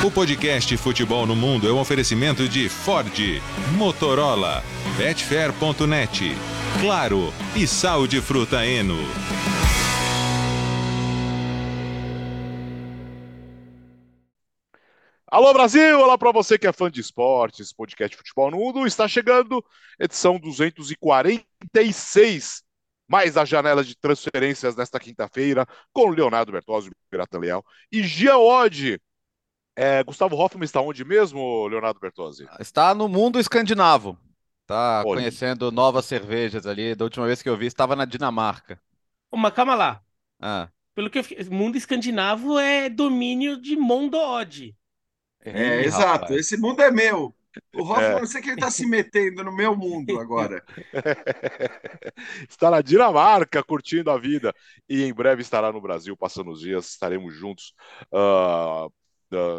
O podcast Futebol no Mundo é um oferecimento de Ford, Motorola, Betfair.net, Claro e Sal de Fruta Eno. Alô Brasil, olá para você que é fã de esportes, podcast Futebol no Mundo, está chegando edição 246, mais a janela de transferências nesta quinta-feira, com Leonardo Bertozzi, Pirata Leal e Gia Oddi. É, Gustavo Hoffman está onde mesmo, Leonardo Bertozzi? Está no mundo escandinavo. Está conhecendo novas cervejas ali. Da última vez que eu vi, estava na Dinamarca. Ô, mas calma lá. Ah, Pelo que eu fiquei, mundo escandinavo é domínio de Mondod. É, Ih, exato. rapaz. Esse mundo é meu. O Hoffman, É. eu sei que ele está se metendo no meu mundo agora. está na Dinamarca curtindo a vida e em breve estará no Brasil, passando os dias, estaremos juntos ah,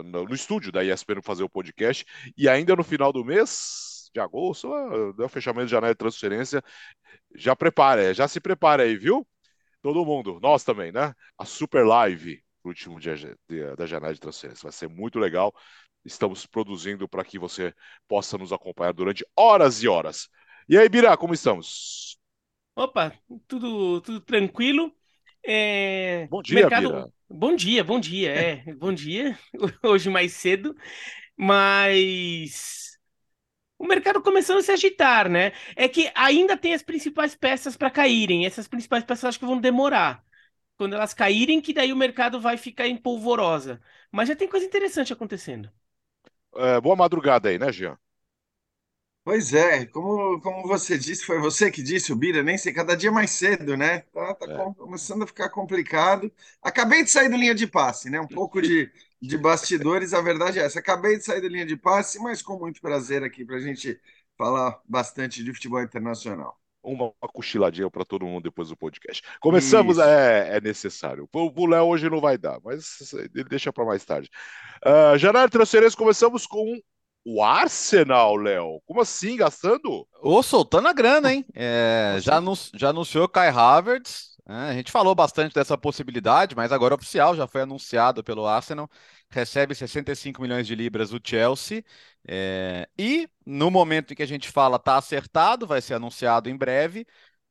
no, no estúdio da ESPN fazer o podcast e ainda no final do mês de agosto, ah, é o fechamento de janela de transferência, já prepara, já se prepara aí, viu? Todo mundo, nós também, né? A super live último dia da janela de transferência vai ser muito legal. Estamos produzindo para que você possa nos acompanhar durante horas e horas. E aí, Bira, como estamos? Opa, tudo, tudo tranquilo. É, Bom dia, mercado... Bira. Bom dia, bom dia, é, bom dia. Hoje mais cedo, mas o mercado começando a se agitar, né? É que ainda tem as principais peças para caírem. Essas principais peças acho que vão demorar. Quando elas caírem, que daí o mercado vai ficar em polvorosa. Mas já tem coisa interessante acontecendo. É, boa madrugada aí, né, Jean? Pois é, como, como você disse, foi você que disse, o Bira, nem sei, cada dia mais cedo, né? Tá, tá É. com- começando a ficar complicado. Acabei de sair do linha de passe, né? Um pouco de, de bastidores, a verdade é essa. Acabei de sair da linha de passe, mas com muito prazer aqui para a gente falar bastante de futebol internacional. Uma cochiladinha para todo mundo depois do podcast. Começamos, Isso. é, é necessário. O Léo hoje não vai dar, mas ele deixa para mais tarde. Ah, janela de transferência, começamos com o Arsenal, Léo. Como assim, gastando? Ô, soltando a grana, hein? É, já, anun- já anunciou Kai Havertz. né? A gente falou bastante dessa possibilidade, mas agora é oficial, já foi anunciado pelo Arsenal. Recebe 65 milhões de libras o Chelsea. é, e no momento em que a gente fala, tá acertado, vai ser anunciado em breve.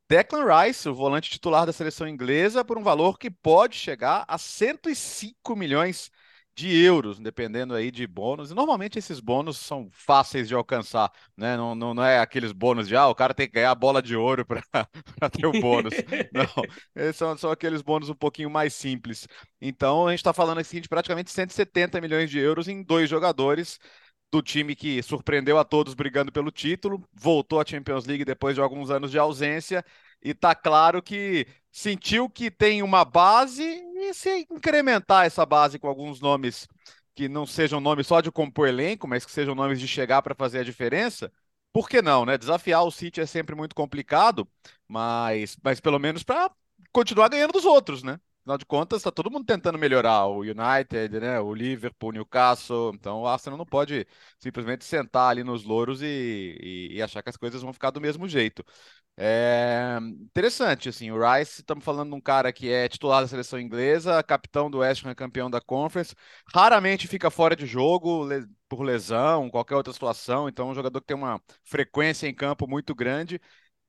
Declan Rice, o volante titular da seleção inglesa, por um valor que pode chegar a 105 milhões de euros, dependendo aí de bônus. E normalmente esses bônus são fáceis de alcançar, né? Não, não, não é aqueles bônus de ah, o cara tem que ganhar a bola de ouro para ter o bônus. Não, esses são, são aqueles bônus um pouquinho mais simples. Então a gente está falando assim de praticamente 170 milhões de euros em dois jogadores do time que surpreendeu a todos brigando pelo título, voltou à Champions League depois de alguns anos de ausência e tá claro que sentiu que tem uma base e se incrementar essa base com alguns nomes que não sejam nomes só de compor elenco, mas que sejam nomes de chegar para fazer a diferença, por que não, né? Desafiar o City é sempre muito complicado, mas, mas pelo menos para continuar ganhando dos outros, né? Afinal de contas, está todo mundo tentando melhorar o United, né? O Liverpool, o Newcastle. Então o Arsenal não pode simplesmente sentar ali nos louros e, e- e achar que as coisas vão ficar do mesmo jeito. É interessante, assim, o Rice, estamos falando de um cara que é titular da seleção inglesa, capitão do West Ham, campeão da Conference, raramente fica fora de jogo le- por lesão, qualquer outra situação, então é um jogador que tem uma frequência em campo muito grande.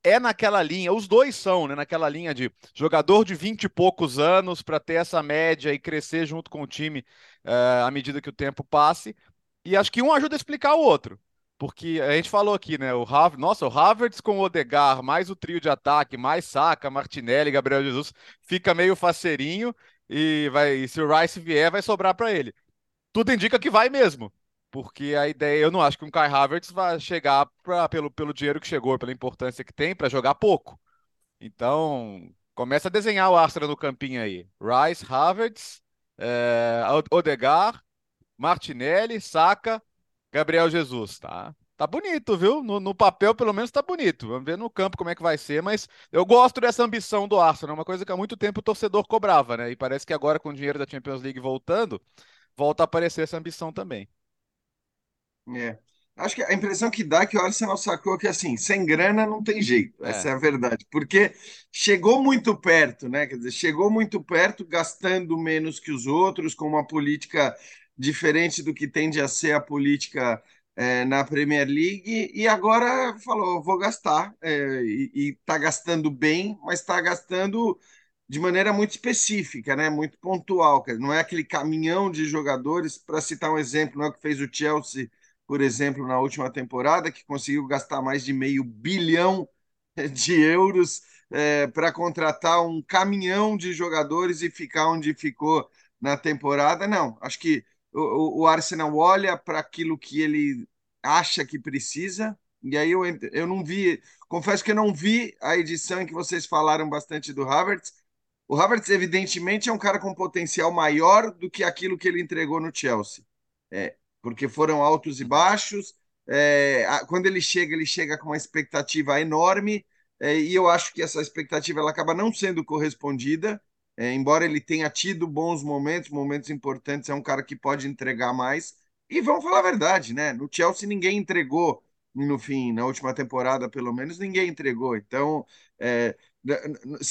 É naquela linha, os dois são, né, naquela linha de jogador de 20 e poucos anos para ter essa média e crescer junto com o time eh, à medida que o tempo passe. E acho que um ajuda a explicar o outro. Porque a gente falou aqui, né? O Havertz, nossa, o Havertz com o Odegaard, mais o trio de ataque, mais Saka, Martinelli, Gabriel Jesus, fica meio faceirinho e vai, e se o Rice vier, vai sobrar para ele. Tudo indica que vai mesmo. Porque a ideia, eu não acho que um Kai Havertz vai chegar pra, pelo, pelo dinheiro que chegou, pela importância que tem, para jogar pouco. Então, começa a desenhar o Arsenal no campinho aí. Rice, Havertz, eh, Odegaard, Martinelli, Saka, Gabriel Jesus, tá? Tá bonito, viu? No, no papel, pelo menos, tá bonito. Vamos ver no campo como é que vai ser, mas eu gosto dessa ambição do Arsenal, uma coisa que há muito tempo o torcedor cobrava, né? E parece que agora, com o dinheiro da Champions League voltando, volta a aparecer essa ambição também. É. Acho que a impressão que dá é que o Arsenal sacou que assim, sem grana não tem jeito. É. Essa é a verdade. Porque chegou muito perto, né? Quer dizer, chegou muito perto, gastando menos que os outros, com uma política diferente do que tende a ser a política é, na Premier League, e agora falou: vou gastar, é, e está gastando bem, mas está gastando de maneira muito específica, né? muito pontual. Não é aquele caminhão de jogadores, para citar um exemplo, não é o que fez o Chelsea, por exemplo, na última temporada, que conseguiu gastar mais de meio bilhão de euros é, para contratar um caminhão de jogadores e ficar onde ficou na temporada. Não, acho que o, o Arsenal olha para aquilo que ele acha que precisa, e aí eu, eu não vi, confesso que eu não vi a edição em que vocês falaram bastante do Havertz. O Havertz, evidentemente, é um cara com potencial maior do que aquilo que ele entregou no Chelsea. É, porque foram altos e baixos. É, quando ele chega, ele chega com uma expectativa enorme, é, e eu acho que essa expectativa ela acaba não sendo correspondida. É, embora ele tenha tido bons momentos, momentos importantes, é um cara que pode entregar mais. E vamos falar a verdade, né? No Chelsea ninguém entregou no fim, na última temporada, pelo menos, ninguém entregou. Então, é,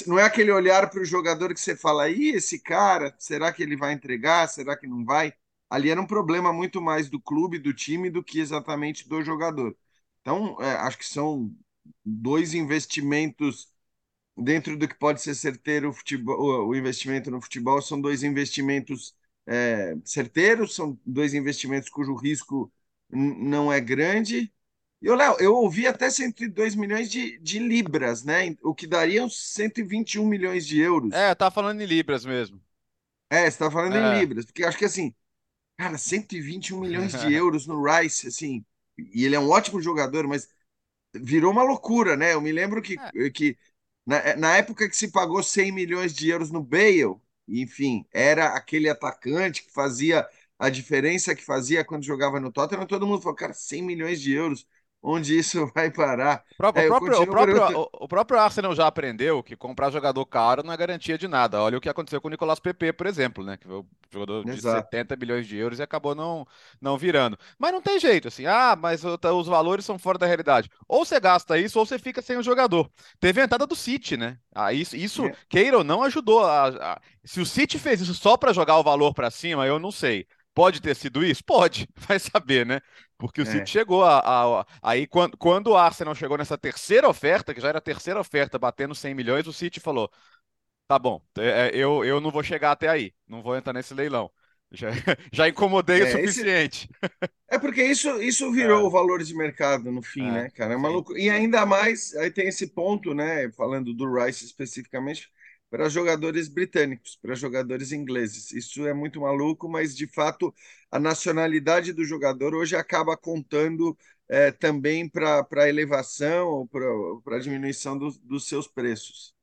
não é aquele olhar para o jogador que você fala, e esse cara, será que ele vai entregar? Será que não vai? Ali era um problema muito mais do clube, do time, do que exatamente do jogador. Então, é, acho que são dois investimentos dentro do que pode ser certeiro o, futebol, o investimento no futebol, são dois investimentos é, certeiros, são dois investimentos cujo risco não é grande. E, Léo, eu ouvi até 102 milhões de, de libras, né? O que daria uns 121 milhões de euros. É, tá falando em libras mesmo. É, você tá falando é. em libras, porque acho que assim, cara, 121 milhões de euros no Rice, assim, e ele é um ótimo jogador, mas virou uma loucura, né? Eu me lembro que, é. que na, na época que se pagou 100 milhões de euros no Bale, enfim, era aquele atacante que fazia a diferença que fazia quando jogava no Tottenham, todo mundo falou, cara, 100 milhões de euros, onde isso vai parar? O próprio, é, o, próprio, o, próprio, o, o, próprio, Arsenal já aprendeu que comprar jogador caro não é garantia de nada. Olha o que aconteceu com o Nicolas Pepe, por exemplo, né? Que foi um jogador de Exato. 70 bilhões de euros e acabou não, não virando. Mas não tem jeito, assim, ah, mas os valores são fora da realidade. Ou você gasta isso, ou você fica sem o jogador. Teve a entrada do City, né? Ah, isso, isso é. queira ou não, ajudou. A, a... Se o City fez isso só para jogar o valor para cima, eu não sei. Pode ter sido isso? Pode, vai saber, né? Porque o é. City chegou a, a, a, Aí, quando, quando o Arsenal chegou nessa terceira oferta, que já era a terceira oferta, batendo 100 milhões, o City falou: tá bom, é, é, eu, eu não vou chegar até aí, não vou entrar nesse leilão. Já, já incomodei é, o suficiente. Esse... É porque isso, isso virou é. o valor de mercado no fim, é, né, cara? É maluco. E ainda mais, aí tem esse ponto, né? Falando do Rice especificamente, para jogadores britânicos, para jogadores ingleses. Isso é muito maluco, mas de fato a nacionalidade do jogador hoje acaba contando é, também para a elevação ou para a diminuição do, dos seus preços.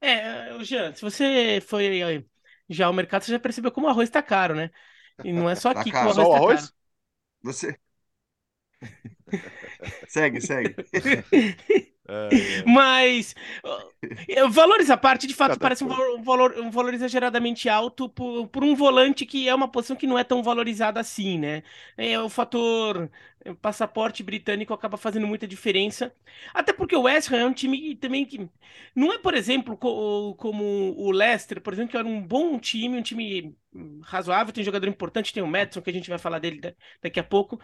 É, Jean, se você foi já ao mercado, você já percebeu como o arroz está caro, né? E não é só tá aqui tá que o arroz está caro. Você. segue, segue. É, é. Mas valores à parte, de fato, parece um valor, um valor, um exageradamente alto por, por, um volante que é uma posição que não é tão valorizada assim, né? É, o fator o passaporte britânico acaba fazendo muita diferença. Até porque o West Ham é um time também que não é, por exemplo, co como o Leicester, por exemplo, que era um bom time, um time razoável, tem jogador importante, tem o Madison, que a gente vai falar dele daqui a pouco,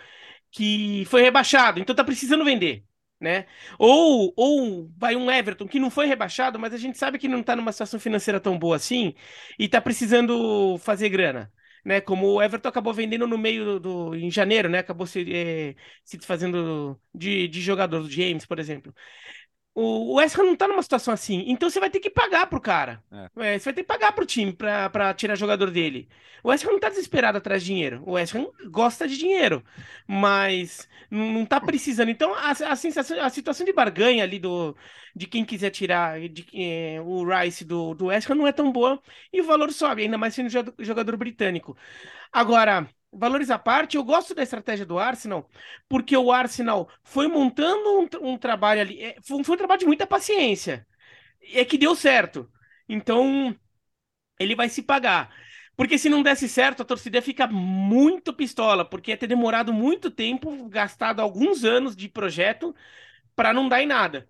que foi rebaixado, então tá precisando vender né? Ou, ou vai um Everton que não foi rebaixado, mas a gente sabe que não está numa situação financeira tão boa assim e está precisando fazer grana. Né, como o Everton acabou vendendo no meio do, em janeiro, né, acabou se, é, se desfazendo de, de jogador, do James, por exemplo. O, West Ham não tá numa situação assim. Então você vai ter que pagar pro cara. É. É, você vai ter que pagar pro time pra, pra tirar jogador dele. O West Ham não tá desesperado atrás de dinheiro. O West Ham gosta de dinheiro. Mas não, não tá precisando. Então a, a, sensação, a situação de barganha ali do, de quem quiser tirar de, é, o Rice do, do West Ham não é tão boa. E o valor sobe, ainda mais sendo jogador britânico. Agora valores à parte, eu gosto da estratégia do Arsenal, porque o Arsenal foi montando um, um trabalho ali. É, foi, foi, um trabalho de muita paciência. É que deu certo. Então, ele vai se pagar. Porque se não desse certo, a torcida fica muito pistola, porque ia ter demorado muito tempo, gastado alguns anos de projeto para não dar em nada.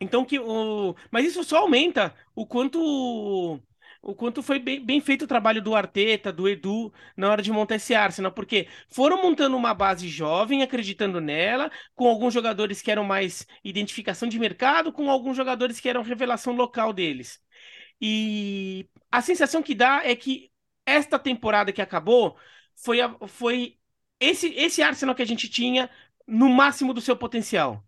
Então que o, mas isso só aumenta o quanto o quanto foi bem, bem, feito o trabalho do Arteta, do Edu, na hora de montar esse Arsenal, porque foram montando uma base jovem, acreditando nela, com alguns jogadores que eram mais identificação de mercado, com alguns jogadores que eram revelação local deles. E a sensação que dá é que esta temporada que acabou foi, a, foi esse, esse Arsenal que a gente tinha no máximo do seu potencial.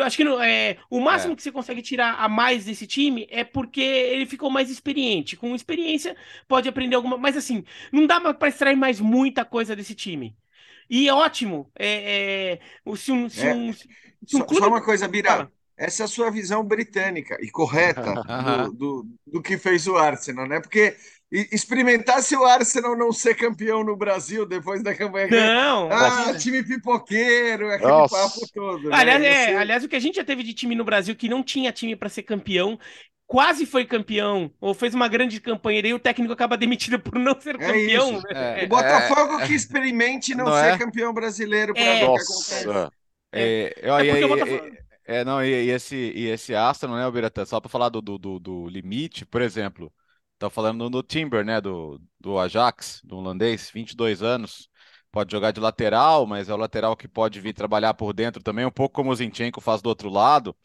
Acho que é, o máximo é. que você consegue tirar a mais desse time é porque ele ficou mais experiente. Com experiência, pode aprender alguma. Mas assim, não dá para extrair mais muita coisa desse time. E é ótimo. É, é, se um, se é. um, se um só, clube... só, uma coisa, Bira. Essa é a sua visão britânica e correta do, do, do que fez o Arsenal, né? Porque experimentar se o Arsenal não ser campeão no Brasil depois da campanha. Não! Ah, time pipoqueiro, aquele Nossa. papo todo. Né? Aliás, é, aliás, o que a gente já teve de time no Brasil que não tinha time para ser campeão, quase foi campeão, ou fez uma grande campanha, e o técnico acaba demitido por não ser é campeão. Né? É, o Botafogo é, que experimente não, não ser é? campeão brasileiro para ver o que acontece. É, é, é, não, e, e, esse, e esse Arsenal, né, Biratan, só para falar do, do, do, do limite, por exemplo, Tá falando no Timber, né? Do, do Ajax, do holandês, 22 anos. Pode jogar de lateral, mas é o lateral que pode vir trabalhar por dentro também, um pouco como o Zinchenko faz do outro lado.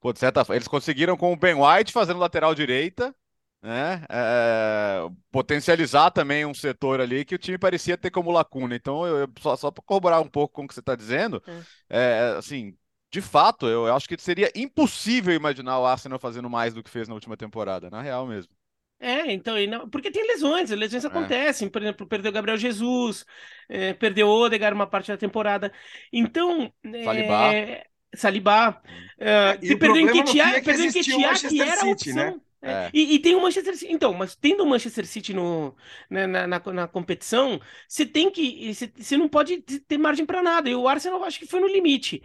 Pô, de certa... Eles conseguiram com o Ben White fazendo lateral direita, né? É... potencializar também um setor ali que o time parecia ter como lacuna. Então, eu, só, só para corroborar um pouco com o que você está dizendo, é. é, assim, de fato, eu acho que seria impossível imaginar o Arsenal fazendo mais do que fez na última temporada, na real mesmo. É, então, porque tem lesões, lesões é. acontecem. Por exemplo, perdeu Gabriel Jesus, é, perdeu Odegar uma parte da temporada. Então. Salibá. É, Salibá. É, perdeu Enquetear, perdeu Enquetear, que era a opção. Né? É. E, e, tem o Manchester City. Então, mas tendo o Manchester City no, né, na, na, na, competição, você tem que. Você não pode ter margem para nada. E o Arsenal acho que foi no limite.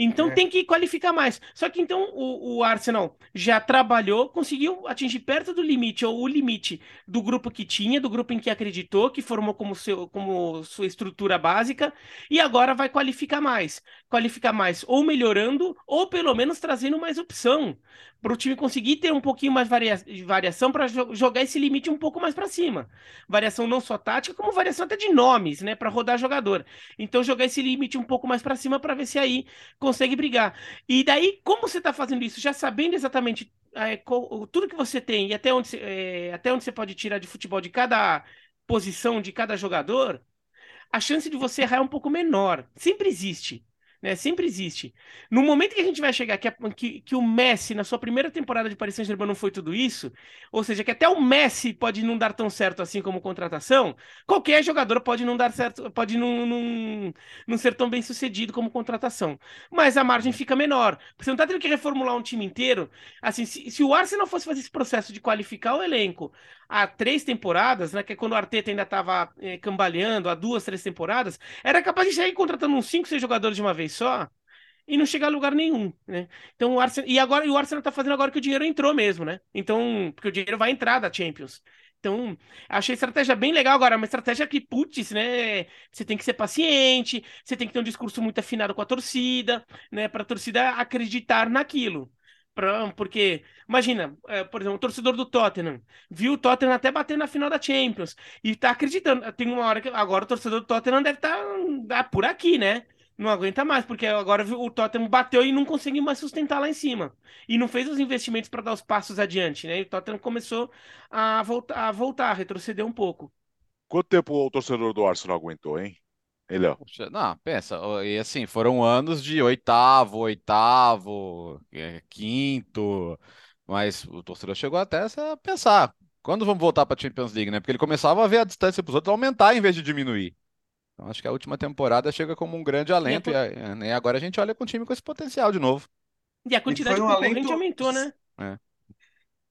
Então é. tem que qualificar mais. Só que então o, o, Arsenal já trabalhou, conseguiu atingir perto do limite, ou o limite do grupo que tinha, do grupo em que acreditou, que formou como, seu, como sua estrutura básica, e agora vai qualificar mais. Qualificar mais, ou melhorando, ou pelo menos trazendo mais opção para o time conseguir ter um pouquinho mais de variação para jo jogar esse limite um pouco mais para cima. Variação não só tática, como variação até de nomes, né, para rodar jogador. Então jogar esse limite um pouco mais para cima para ver se aí consegue brigar. E daí, como você está fazendo isso, já sabendo exatamente é, tudo que você tem e até onde, é, até onde você pode tirar de futebol de cada posição de cada jogador, a chance de você errar é um pouco menor. Sempre existe né? Sempre existe. No momento que a gente vai chegar que, que, que o Messi, na sua primeira temporada de Paris Saint-Germain, não foi tudo isso, ou seja, que até o Messi pode não dar tão certo assim como contratação, qualquer jogador pode não dar certo, pode não, não, não ser tão bem sucedido como contratação. Mas a margem fica menor. Você não está tendo que reformular um time inteiro. Assim, se, se o Arsenal fosse fazer esse processo de qualificar o elenco há três temporadas, né, que é quando o Arteta ainda estava é, cambaleando, há duas, três temporadas, era capaz de sair contratando uns cinco, seis jogadores de uma vez só e não chegar a lugar nenhum, né? Então o Arsenal e agora e o Arsenal tá fazendo agora que o dinheiro entrou mesmo, né? Então, porque o dinheiro vai entrar da Champions. Então, achei a estratégia bem legal agora, uma estratégia que, putz, né? Você tem que ser paciente, você tem que ter um discurso muito afinado com a torcida, né? Para a torcida acreditar naquilo. Porque, imagina, é, por exemplo, o torcedor do Tottenham viu o Tottenham até bater na final da Champions e tá acreditando. Tem uma hora que agora o torcedor do Tottenham deve estar tá, por aqui, né? Não aguenta mais, porque agora o Tottenham bateu e não conseguiu mais sustentar lá em cima. E não fez os investimentos para dar os passos adiante, né? E o Tottenham começou a voltar, a voltar, a retroceder um pouco. Quanto tempo o torcedor do Arsenal aguentou, hein? Ele, ó. Não, pensa, e assim, foram anos de oitavo, oitavo, é, quinto, mas o torcedor chegou até a pensar, quando vamos voltar para a Champions League, né? Porque ele começava a ver a distância para os outros aumentar em vez de diminuir. Então acho que a última temporada chega como um grande alento e, a, e agora a gente olha com um time com esse potencial de novo. E a quantidade e um de concorrente alento... aumentou, né? É.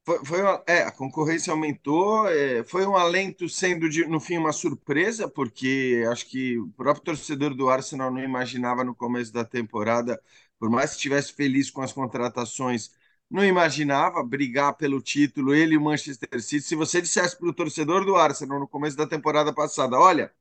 Foi, foi uma, é, a concorrência aumentou, é, foi um alento sendo de, no fim uma surpresa, porque acho que o próprio torcedor do Arsenal não imaginava no começo da temporada, por mais que estivesse feliz com as contratações, não imaginava brigar pelo título, ele e o Manchester City. Se você dissesse para o torcedor do Arsenal no começo da temporada passada, olha,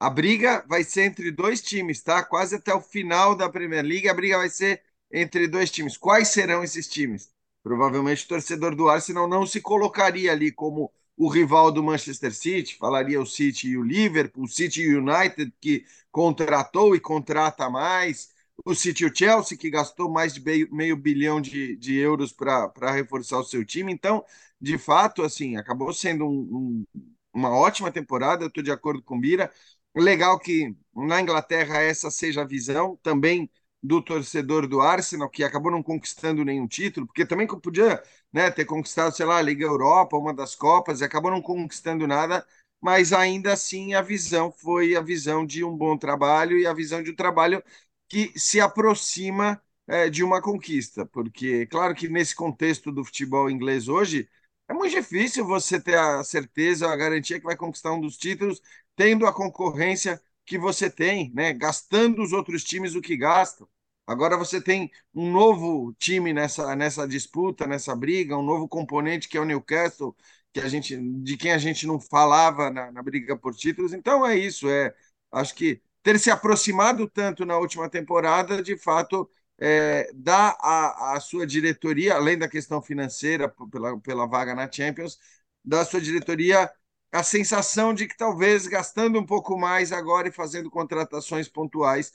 a briga vai ser entre dois times, tá? Quase até o final da Premier League, a briga vai ser entre dois times. Quais serão esses times? provavelmente o torcedor do Arsenal não se colocaria ali como o rival do Manchester City, falaria o City e o Liverpool, o City e o United, que contratou e contrata mais, o City e o Chelsea, que gastou mais de meio, meio bilhão de, de euros para reforçar o seu time. Então, de fato, assim, acabou sendo um, um, uma ótima temporada, eu estou de acordo com o Bira. Legal que na Inglaterra essa seja a visão também do torcedor do Arsenal, que acabou não conquistando nenhum título, porque também podia né, ter conquistado, sei lá, a Liga Europa, uma das Copas, e acabou não conquistando nada, mas ainda assim a visão foi a visão de um bom trabalho e a visão de um trabalho que se aproxima é, de uma conquista, porque claro que nesse contexto do futebol inglês hoje é muito difícil você ter a certeza, a garantia que vai conquistar um dos títulos, tendo a concorrência que você tem, né? Gastando os outros times o que gastam. Agora você tem um novo time nessa, nessa disputa, nessa briga, um novo componente que é o Newcastle, que a gente, de quem a gente não falava na, na briga por títulos. Então é isso. É, acho que ter se aproximado tanto na última temporada, de fato, é, dá à, sua diretoria, além da questão financeira pela, pela vaga na Champions, da sua diretoria a sensação de que talvez gastando um pouco mais agora e fazendo contratações pontuais,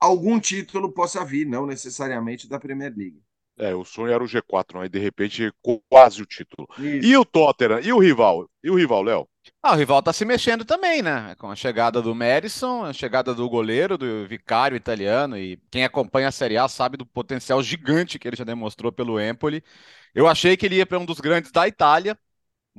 algum título possa vir, não necessariamente da Premier League. É, o sonho era o G4, mas de repente quase o título. Isso. E o Tottenham? E o rival? E o rival, Léo? Ah, o rival está se mexendo também, né? Com a chegada do Madison, a chegada do goleiro, do vicário italiano, e quem acompanha a Série A sabe do potencial gigante que ele já demonstrou pelo Empoli. Eu achei que ele ia para um dos grandes da Itália,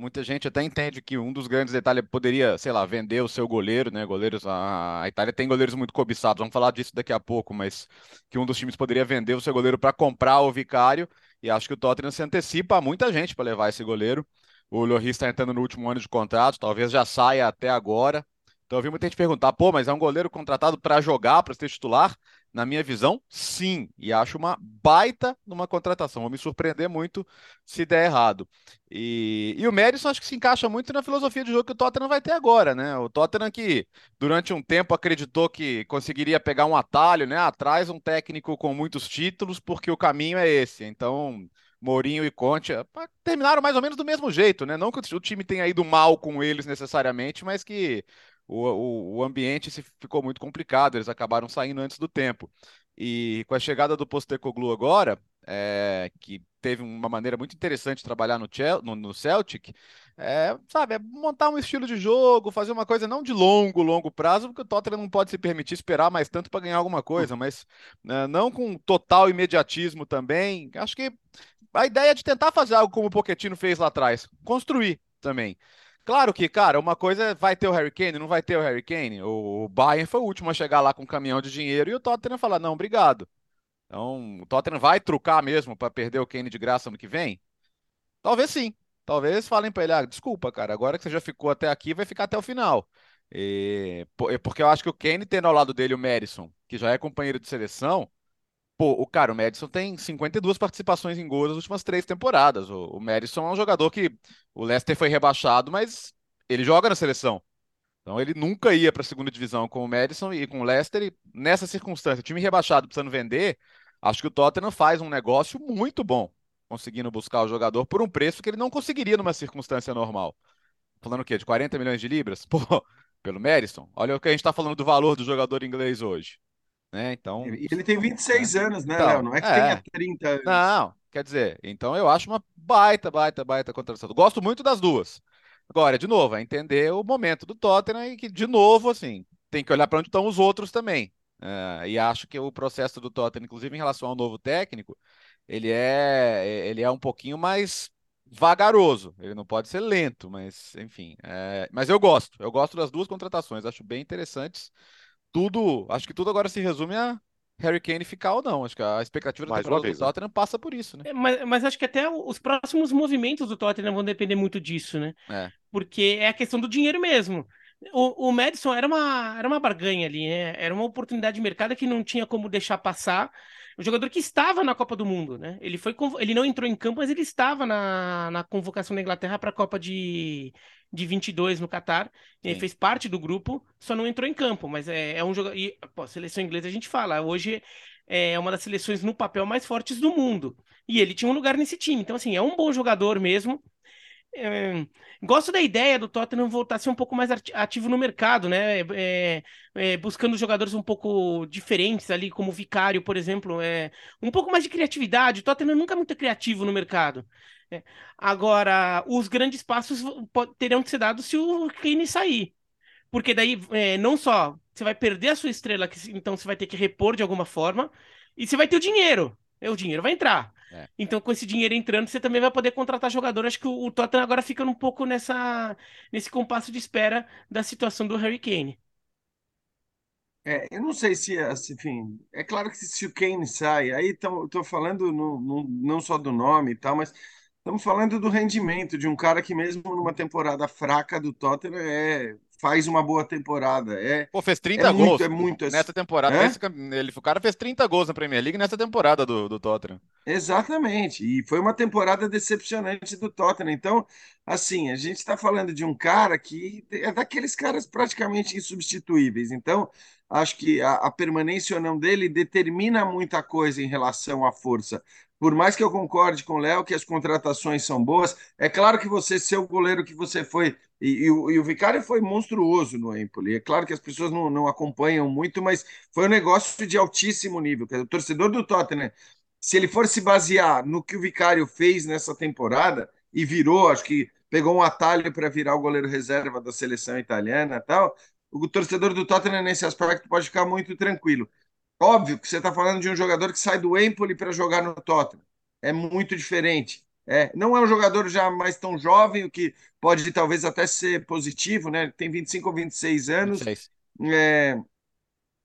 Muita gente até entende que um dos grandes da Itália poderia, sei lá, vender o seu goleiro, né? Goleiros, a, a Itália tem goleiros muito cobiçados, vamos falar disso daqui a pouco, mas que um dos times poderia vender o seu goleiro para comprar o Vicário, e acho que o Tottenham se antecipa a muita gente para levar esse goleiro. O Lloris está entrando no último ano de contrato, talvez já saia até agora. Então eu vi muita gente perguntar, pô, mas é um goleiro contratado para jogar, para ser titular? Na minha visão, sim. E acho uma baita numa contratação. Vou me surpreender muito se der errado. E, e o Madison acho que se encaixa muito na filosofia de jogo que o Tottenham vai ter agora, né? O Tottenham que durante um tempo acreditou que conseguiria pegar um atalho, né? Atrás um técnico com muitos títulos, porque o caminho é esse. Então, Mourinho e Conte eh, terminaram mais ou menos do mesmo jeito, né? Não que o time tenha ido mal com eles necessariamente, mas que o, o, o ambiente se ficou muito complicado, eles acabaram saindo antes do tempo. E com a chegada do Postecoglou agora, é, que teve uma maneira muito interessante de trabalhar no, Chel no, no Celtic, é, sabe, é montar um estilo de jogo, fazer uma coisa não de longo, longo prazo, porque o Tottenham não pode se permitir esperar mais tanto para ganhar alguma coisa, mas né, não com total imediatismo também. Acho que a ideia é de tentar fazer algo como o Pochettino fez lá atrás, construir também. Claro que, cara, uma coisa é vai ter o Harry Kane, não vai ter o Harry Kane. O Bayern foi o último a chegar lá com um caminhão de dinheiro e o Tottenham falar, não, obrigado. Então, o Tottenham vai trucar mesmo para perder o Kane de graça ano que vem? Talvez sim. Talvez falem para ele, ah, desculpa, cara, agora que você já ficou até aqui, vai ficar até o final. E, porque eu acho que o Kane tendo ao lado dele o Madison, que já é companheiro de seleção, Pô, o cara, o Madison tem 52 participações em gols nas últimas três temporadas. O, o Madison é um jogador que o Leicester foi rebaixado, mas ele joga na seleção. Então ele nunca ia para a segunda divisão com o Madison e com o Leicester. E nessa circunstância, time rebaixado precisando vender, acho que o Tottenham faz um negócio muito bom, conseguindo buscar o jogador por um preço que ele não conseguiria numa circunstância normal. Falando o quê? De 40 milhões de libras? Pô, pelo Madison? Olha o que a gente está falando do valor do jogador inglês hoje. Né? Então, ele tem 26 é. anos, né, então, Léo? Não é que é. tenha 30 anos. Não, quer dizer, então eu acho uma baita, baita, baita contratação. Gosto muito das duas. Agora, de novo, é entender o momento do Tottenham e que, de novo, assim, tem que olhar para onde estão os outros também. É, e acho que o processo do Tottenham, inclusive em relação ao novo técnico, ele é, ele é um pouquinho mais vagaroso. Ele não pode ser lento, mas enfim. É, mas eu gosto. Eu gosto das duas contratações. Acho bem interessantes tudo, acho que tudo agora se resume a Harry Kane ficar ou não. Acho que a expectativa da temporada vez, do né? Tottenham né? passa por isso, né? É, mas, mas, acho que até os próximos movimentos do Tottenham vão depender muito disso, né? É. Porque é a questão do dinheiro mesmo. O, o Madison era uma, era uma barganha ali, né? Era uma oportunidade de mercado que não tinha como deixar passar. O jogador que estava na Copa do Mundo, né? Ele, foi, ele não entrou em campo, mas ele estava na, na convocação da Inglaterra para a Copa de, de 22 no Catar. Ele fez parte do grupo, só não entrou em campo. Mas é, é um jogador. E, pô, seleção inglesa a gente fala, hoje é uma das seleções no papel mais fortes do mundo. E ele tinha um lugar nesse time. Então, assim, é um bom jogador mesmo. É, gosto da ideia do Tottenham voltar a ser um pouco mais ativo no mercado, né? É, é, buscando jogadores um pouco diferentes ali, como o Vicário, por exemplo. É, um pouco mais de criatividade. O Tottenham nunca é muito criativo no mercado. É, agora, os grandes passos terão que ser dados se o Kane sair. Porque daí, é, não só você vai perder a sua estrela, que, então você vai ter que repor de alguma forma, e você vai ter o dinheiro. O dinheiro vai entrar. É. Então, com esse dinheiro entrando, você também vai poder contratar jogador. Acho que o, o Tottenham agora fica um pouco nessa, nesse compasso de espera da situação do Harry Kane. É, eu não sei se, assim, enfim, é claro que se o Kane sai, aí estou falando no, no, não só do nome e tal, mas estamos falando do rendimento de um cara que mesmo numa temporada fraca do Tottenham é faz uma boa temporada. É, Pô, fez 30 é gols muito, é muito nessa temporada. É? Esse, ele, o cara fez 30 gols na Premier League nessa temporada do, do Tottenham. Exatamente. E foi uma temporada decepcionante do Tottenham. Então, assim, a gente está falando de um cara que é daqueles caras praticamente insubstituíveis. Então, acho que a, a permanência ou não dele determina muita coisa em relação à força por mais que eu concorde com o Léo que as contratações são boas, é claro que você ser o goleiro que você foi, e, e, o, e o Vicário foi monstruoso no Empoli. É claro que as pessoas não, não acompanham muito, mas foi um negócio de altíssimo nível. O torcedor do Tottenham, se ele for se basear no que o Vicário fez nessa temporada, e virou, acho que pegou um atalho para virar o goleiro reserva da seleção italiana tal, o torcedor do Tottenham nesse aspecto pode ficar muito tranquilo. Óbvio que você está falando de um jogador que sai do Empoli para jogar no Tottenham. É muito diferente. É, não é um jogador já mais tão jovem, o que pode talvez até ser positivo, né? Tem 25 ou 26 anos. 26. É,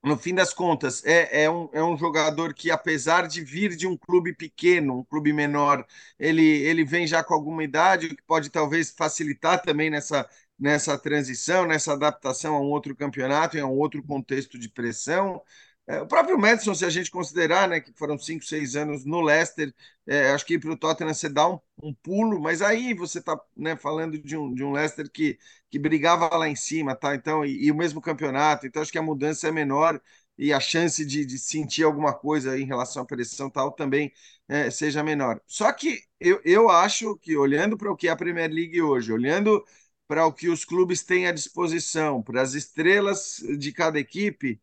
no fim das contas, é, é, um, é um jogador que, apesar de vir de um clube pequeno, um clube menor, ele, ele vem já com alguma idade, o que pode talvez facilitar também nessa, nessa transição, nessa adaptação a um outro campeonato, a um outro contexto de pressão. É, o próprio Madison, se a gente considerar, né, que foram cinco, seis anos no Leicester, é, acho que para o Tottenham você dá um, um, pulo, mas aí você está né, falando de um, de um Leicester que, que brigava lá em cima, tá? Então, e, e, o mesmo campeonato, então acho que a mudança é menor e a chance de, de sentir alguma coisa em relação à pressão tal também é, seja menor. Só que eu, eu acho que, olhando para o que é a Premier League hoje, olhando para o que os clubes têm à disposição, para as estrelas de cada equipe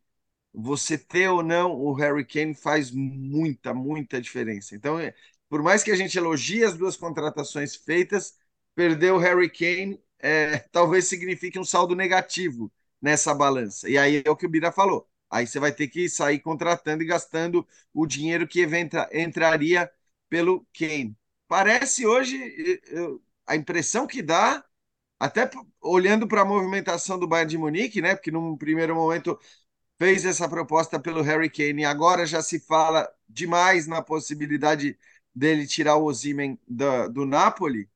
você ter ou não o Harry Kane faz muita, muita diferença. Então, é, por mais que a gente elogie as duas contratações feitas, perder o Harry Kane é, talvez signifique um saldo negativo nessa balança. E aí é o que o Bira falou. Aí você vai ter que sair contratando e gastando o dinheiro que entra, entraria pelo Kane. Parece hoje, eu, a impressão que dá, até olhando para a movimentação do Bayern de Munique, né? Porque num primeiro momento fez essa proposta pelo Harry Kane agora já se fala demais na possibilidade dele tirar o Osimhen do, do Napoli,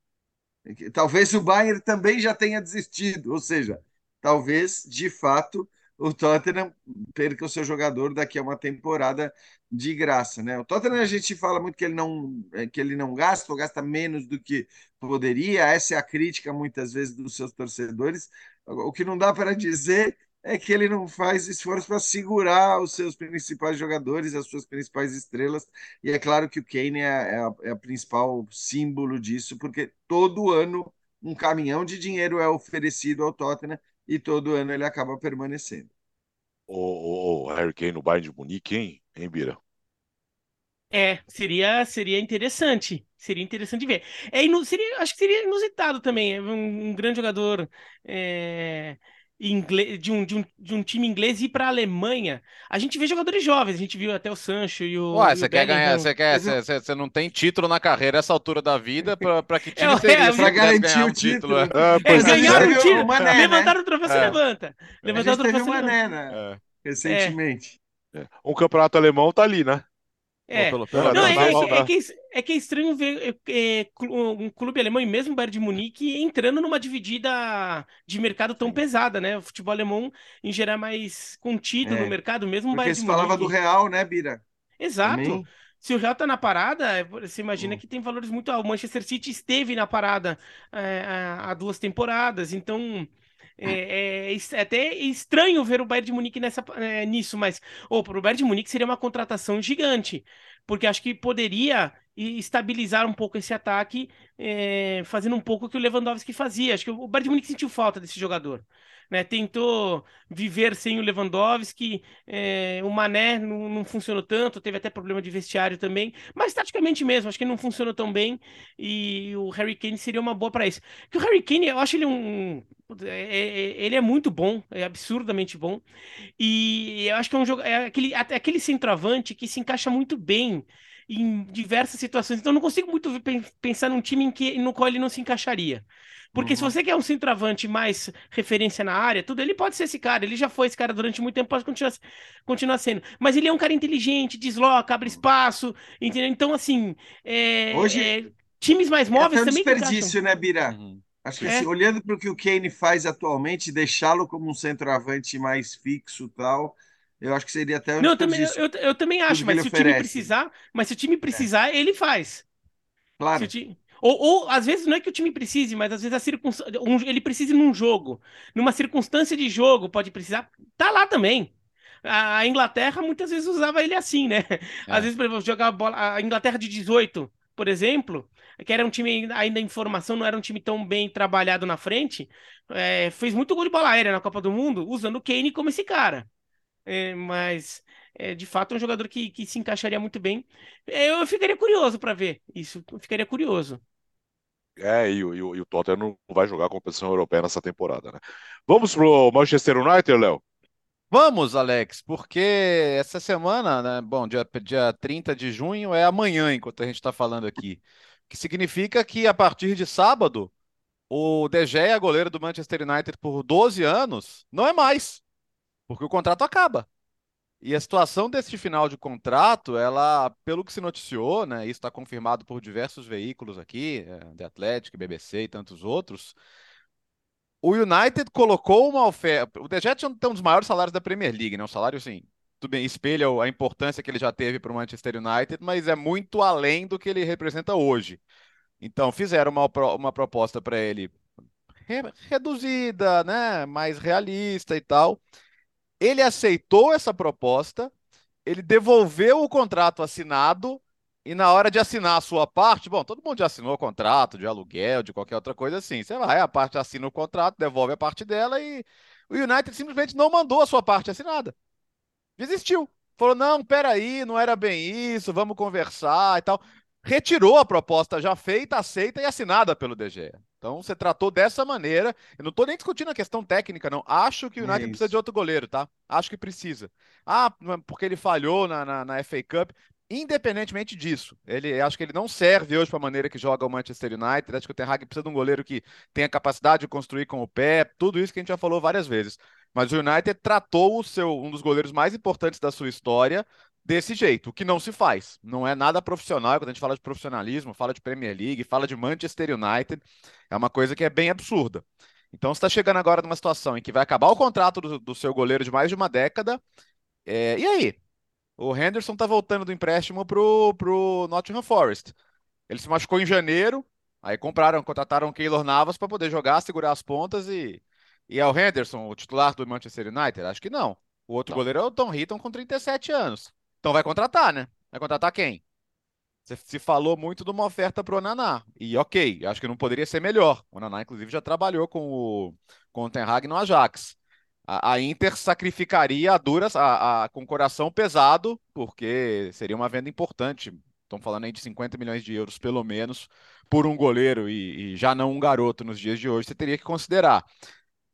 talvez o Bayern também já tenha desistido, ou seja, talvez de fato o Tottenham perca o seu jogador daqui a uma temporada de graça, né? O Tottenham a gente fala muito que ele não que ele não gasta ou gasta menos do que poderia. Essa é a crítica muitas vezes dos seus torcedores. O que não dá para dizer é que ele não faz esforço para segurar os seus principais jogadores, as suas principais estrelas. E é claro que o Kane é, é, a, é a principal símbolo disso, porque todo ano um caminhão de dinheiro é oferecido ao Tottenham e todo ano ele acaba permanecendo. O, o, o Harry Kane no Bayern de Munique, hein, hein Bira? É, seria, seria interessante. Seria interessante ver. É, seria, acho que seria inusitado também. É um, um grande jogador. É inglês, de, um, de, um, de um time inglês ir para a Alemanha, a gente vê jogadores jovens, a gente viu até o Sancho e o. Ué, você quer ganhar, você quer, você, você não tem título na carreira essa altura da vida, para que time é, seria é, para garantir o título? título? É, é, ganharam o título, Mané, né? levantaram o troféu, você levanta. Levantaram o troféu, você levanta. Né? Recentemente. Um campeonato alemão tá ali, né? É. Não, é, é, é, que, é, que é estranho ver é, um clube alemão, e mesmo o Bayern de Munique, entrando numa dividida de mercado tão pesada, né? O futebol alemão, em geral, é mais contido no mercado, mesmo o Bayern de Munique. falava do Real, né, Bira? Exato. Também. Se o Real tá na parada, você imagina que tem valores muito altos. O Manchester City esteve na parada há duas temporadas, então... É, é, é, até estranho ver o Bayern de Munique nessa, é, nisso, mas oh, para o Bayern de Munique seria uma contratação gigante, porque acho que poderia e estabilizar um pouco esse ataque, é, fazendo um pouco o que o Lewandowski fazia. Acho que o Bayern de Munique sentiu falta desse jogador. Né, tentou viver sem o Lewandowski, é, o Mané não, não, funcionou tanto, teve até problema de vestiário também, mas taticamente mesmo, acho que não funcionou tão bem e o Harry Kane seria uma boa para isso. Que o Harry Kane, eu acho ele um, é, é, ele é muito bom, é absurdamente bom e eu acho que é um jogo, é aquele, aquele centroavante que se encaixa muito bem em diversas situações. Então, eu não consigo muito pensar num time em que, no qual ele não se encaixaria. Porque uhum. se você quer um centroavante mais referência na área, tudo, ele pode ser esse cara. Ele já foi esse cara durante muito tempo, pode continuar, continuar sendo. Mas ele é um cara inteligente, desloca, abre espaço, entendeu? Então, assim, é, Hoje, é, times mais móveis é também. É um desperdício, né, Bira? Uhum. Acho que é. assim, olhando para o que o Kane faz atualmente, deixá-lo como um centroavante mais fixo tal, eu acho que seria até Não, eu também, eu, eu, também acho, mas se oferece. o time precisar, mas se o time precisar, é. ele faz. Claro. Time... Ou, ou, às vezes não é que o time precise, mas às vezes a circunst... um, ele precisa num jogo. Numa circunstância de jogo, pode precisar. Tá lá também. A Inglaterra muitas vezes usava ele assim, né? É. Às vezes, por exemplo, jogar bola. A Inglaterra de 18, por exemplo, que era um time ainda em formação, não era um time tão bem trabalhado na frente, é, fez muito gol de bola aérea na Copa do Mundo, usando o Kane como esse cara. É, mas é, de fato é um jogador que, que se encaixaria muito bem. É, eu ficaria curioso para ver isso. Eu ficaria curioso. É, e, e, e, o Tottenham não vai jogar a competição europeia nessa temporada, né? Vamos pro Manchester United, Léo? Vamos, Alex, porque essa semana, né? Bom, dia, dia 30 de junho é amanhã, enquanto a gente está falando aqui. Que significa que a partir de sábado, o De Gea, goleiro do Manchester United por 12 anos, não é mais porque o contrato acaba. E a situação desse final de contrato, ela, pelo que se noticiou, né, isso está confirmado por diversos veículos aqui, é, The Athletic, BBC e tantos outros, o United colocou uma oferta. O De tem um dos maiores salários da Premier League, né? Um salário, assim, tudo bem, espelha a importância que ele já teve para o Manchester United, mas é muito além do que ele representa hoje. Então, fizeram uma, uma proposta para ele reduzida, né? Mais realista e tal. Ele aceitou essa proposta, ele devolveu o contrato assinado e na hora de assinar a sua parte, bom, todo mundo já assinou o contrato de aluguel, de qualquer outra coisa assim. Você vai, a parte assina o contrato, devolve a parte dela e o United simplesmente não mandou a sua parte assinada. Desistiu. Falou: não, peraí, não era bem isso, vamos conversar e tal. Retirou a proposta já feita, aceita e assinada pelo DG. Então você tratou dessa maneira. Eu não estou nem discutindo a questão técnica, não. Acho que o United é precisa de outro goleiro, tá? Acho que precisa. Ah, porque ele falhou na, na, na FA Cup. Independentemente disso, ele acho que ele não serve hoje para a maneira que joga o Manchester United. Acho que o Ten Hag precisa de um goleiro que tenha capacidade de construir com o pé, tudo isso que a gente já falou várias vezes. Mas o United tratou o seu um dos goleiros mais importantes da sua história desse jeito, o que não se faz. Não é nada profissional, quando a gente fala de profissionalismo, fala de Premier League, fala de Manchester United, é uma coisa que é bem absurda. Então você está chegando agora numa situação em que vai acabar o contrato do, do seu goleiro de mais de uma década. É, e aí? O Henderson está voltando do empréstimo pro, pro Nottingham Forest. Ele se machucou em janeiro, aí compraram, contrataram o Keylor Navas para poder jogar, segurar as pontas e. E é o Henderson, o titular do Manchester United? Acho que não. O outro não. goleiro é o Tom Hitton com 37 anos. Então vai contratar, né? Vai contratar quem? Se falou muito de uma oferta para o Naná. E ok, acho que não poderia ser melhor. O Naná, inclusive, já trabalhou com o, com o Ten Hag no Ajax. A, a Inter sacrificaria a duras, a, a, com o coração pesado, porque seria uma venda importante. Estão falando aí de 50 milhões de euros, pelo menos, por um goleiro e, e já não um garoto nos dias de hoje. Você teria que considerar.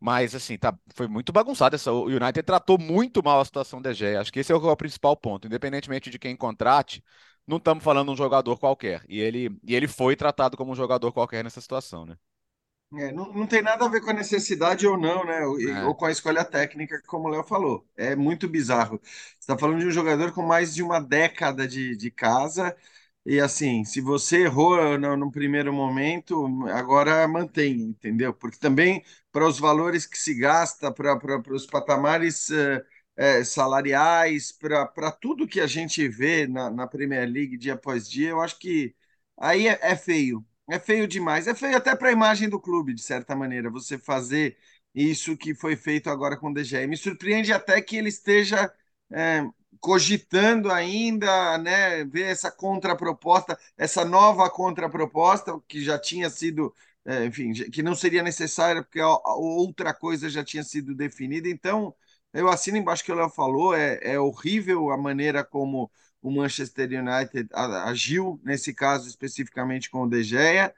Mas, assim, tá, foi muito bagunçado. Essa, o United tratou muito mal a situação do Gea. Acho que esse é o, é o principal ponto. Independentemente de quem contrate, não estamos falando de um jogador qualquer. E ele, e ele foi tratado como um jogador qualquer nessa situação, né? É, não, não tem nada a ver com a necessidade ou não, né? Ou, é. ou com a escolha técnica, como o Léo falou. É muito bizarro. Você está falando de um jogador com mais de uma década de, de casa e assim, se você errou no, no primeiro momento, agora mantém, entendeu? Porque também para os valores que se gasta, para os patamares é, salariais, para tudo que a gente vê na, na, Premier League dia após dia, eu acho que aí é, é feio. É feio demais. É feio até para a imagem do clube, de certa maneira, você fazer isso que foi feito agora com o DGE. Me surpreende até que ele esteja é, cogitando ainda, né, ver essa contraproposta, essa nova contraproposta que já tinha sido, é, enfim, que não seria necessária porque outra coisa já tinha sido definida. Então, eu assino embaixo que o Léo falou, é, é horrível a maneira como o Manchester United agiu, nesse caso especificamente com o De Gea,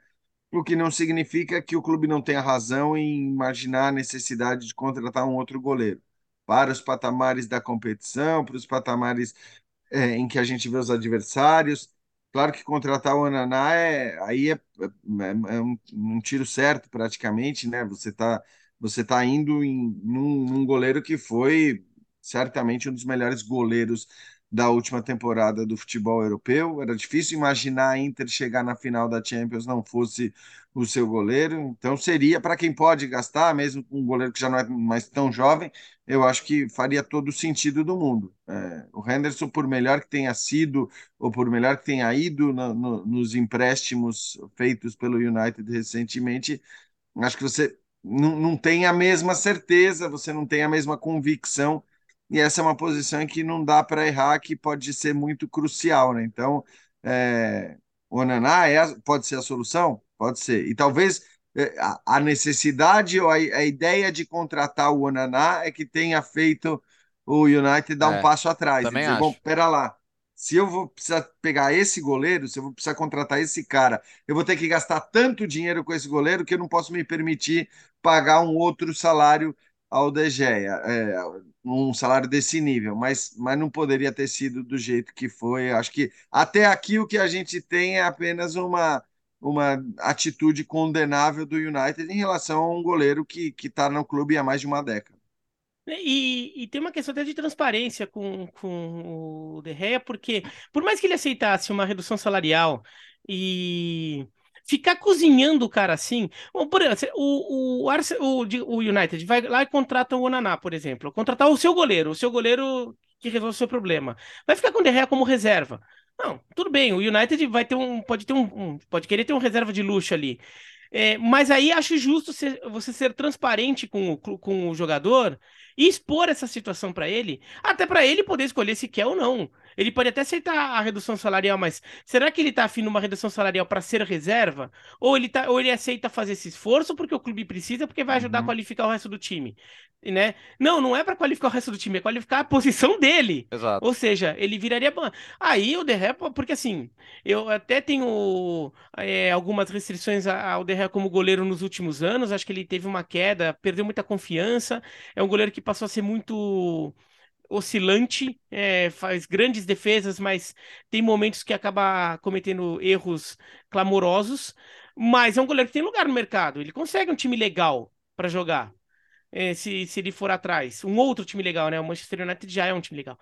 o que não significa que o clube não tenha razão em imaginar a necessidade de contratar um outro goleiro. Para os patamares da competição, para os patamares é, em que a gente vê os adversários. Claro que contratar o Ananá é, aí é, é, é um, um, tiro certo, praticamente, né? Você está você tá indo em, num, num goleiro que foi certamente um dos melhores goleiros da última temporada do futebol europeu. Era difícil imaginar a Inter chegar na final da Champions não fosse o seu goleiro. Então seria para quem pode gastar, mesmo com um goleiro que já não é mais tão jovem, eu acho que faria todo o sentido do mundo. É, o Henderson, por melhor que tenha sido ou por melhor que tenha ido no, no, nos empréstimos feitos pelo United recentemente, acho que você não, não tem a mesma certeza, você não tem a mesma convicção e essa é uma posição em que não dá para errar, que pode ser muito crucial, né? Então, é, o Onaná é, pode ser a solução? Pode ser. E talvez é, a, necessidade ou a, a, ideia de contratar o Onaná é que tenha feito o United dar é, um passo atrás. Também dizer. Bom, pera lá. Se eu vou precisar pegar esse goleiro, se eu vou precisar contratar esse cara, eu vou ter que gastar tanto dinheiro com esse goleiro que eu não posso me permitir pagar um outro salário ao De Gea, é, um salário desse nível, mas, mas não poderia ter sido do jeito que foi. Acho que até aqui o que a gente tem é apenas uma, uma atitude condenável do United em relação a um goleiro que está no clube há mais de uma década. E, e, tem uma questão até de transparência com, com o De Gea, porque por mais que ele aceitasse uma redução salarial e Ficar cozinhando o cara assim. Por exemplo, o, o, o, o United vai lá e contrata o Onaná, por exemplo. Contratar o seu goleiro, o seu goleiro que resolve o seu problema. Vai ficar com o De Gea como reserva. Não, tudo bem, o United vai ter um. Pode ter um. um pode querer ter um reserva de luxo ali. É, mas aí acho justo ser, você ser transparente com o, com o jogador e expor essa situação para ele, até para ele poder escolher se quer ou não. Ele pode até aceitar a redução salarial, mas será que ele está afim numa redução salarial para ser reserva? Ou ele, tá, ou ele aceita fazer esse esforço porque o clube precisa, porque vai ajudar uhum. a qualificar o resto do time? Né? Não, não é para qualificar o resto do time, é qualificar a posição dele. Exato. Ou seja, ele viraria. Aí o Derré, porque assim, eu até tenho é, algumas restrições ao Derré como goleiro nos últimos anos. Acho que ele teve uma queda, perdeu muita confiança. É um goleiro que passou a ser muito oscilante, é, faz grandes defesas, mas tem momentos que acaba cometendo erros clamorosos. Mas é um goleiro que tem lugar no mercado. Ele consegue um time legal para jogar. É, se, se ele for atrás. Um outro time legal, né? O Manchester United já é um time legal.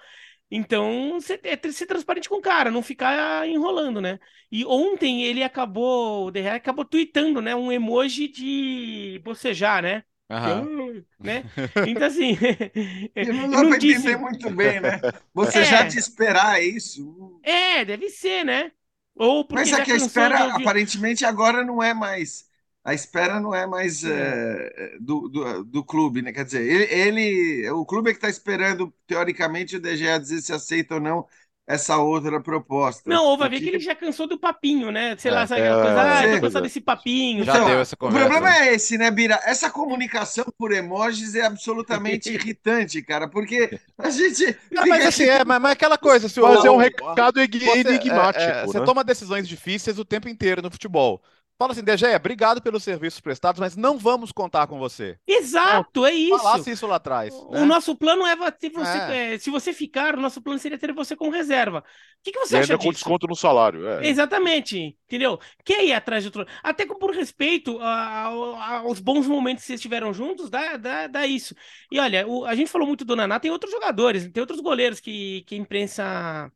Então, ser, é ser transparente com o cara, não ficar enrolando, né? E ontem ele acabou, o acabou tweetando, né? Um emoji de bocejar, né? Uhum. Né? Então, assim. não dá para disse... entender muito bem, né? Você é. já te esperar isso. É, deve ser, né? Ou Mas é que a espera, ouvir... aparentemente, agora não é mais. A espera não é mais é. do, do, do, clube, né? Quer dizer, ele, ele o clube é que está esperando, teoricamente, o DGA dizer se aceita ou não essa outra proposta. Não, ou vai ver que ele já cansou do papinho, né? Sei é, lá, sabe aquela coisa, ah, tô cansado desse papinho. Já então, deu essa conversa. O problema é esse, né, Bira? Essa comunicação por emojis é absolutamente irritante, cara, porque a gente. Não, mas assim, é, mas, mas aquela coisa, se Fazer um recado enigmático. É, é, você né? toma decisões difíceis o tempo inteiro no futebol. Fala assim, DG, obrigado pelos serviços prestados, mas não vamos contar com você. Exato, é isso. Falasse isso lá atrás. O né? nosso plano é se você, é. É, se você ficar, o nosso plano seria ter você como reserva. O que, que você e acha ainda disso? com desconto no salário. É. Exatamente, entendeu? Quer ir atrás de outro. Até por respeito aos bons momentos que vocês estiveram juntos, dá, dá, dá isso. E olha, o, a gente falou muito do Naná, tem outros jogadores, tem outros goleiros que, que a imprensa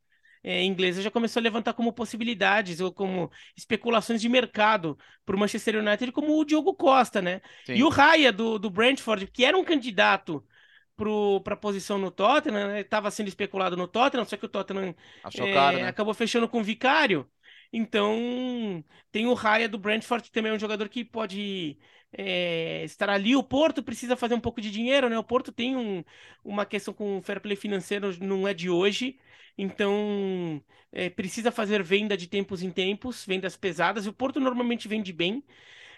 é, inglesa já começou a levantar como possibilidades ou como especulações de mercado para o Manchester United, como o Diogo Costa, né? Sim. E o Raya do, do Brentford, que era um candidato para a posição no Tottenham, estava né? sendo especulado no Tottenham, só que o Tottenham é, caro, né? acabou fechando com o Vicário. Então, tem o Raya do Brentford, que também é um jogador que pode é, estará ali. O Porto precisa fazer um pouco de dinheiro, né? O Porto tem um, uma questão com o fair play financeiro, não é de hoje. Então, é, precisa fazer venda de tempos em tempos, vendas pesadas. O Porto normalmente vende bem.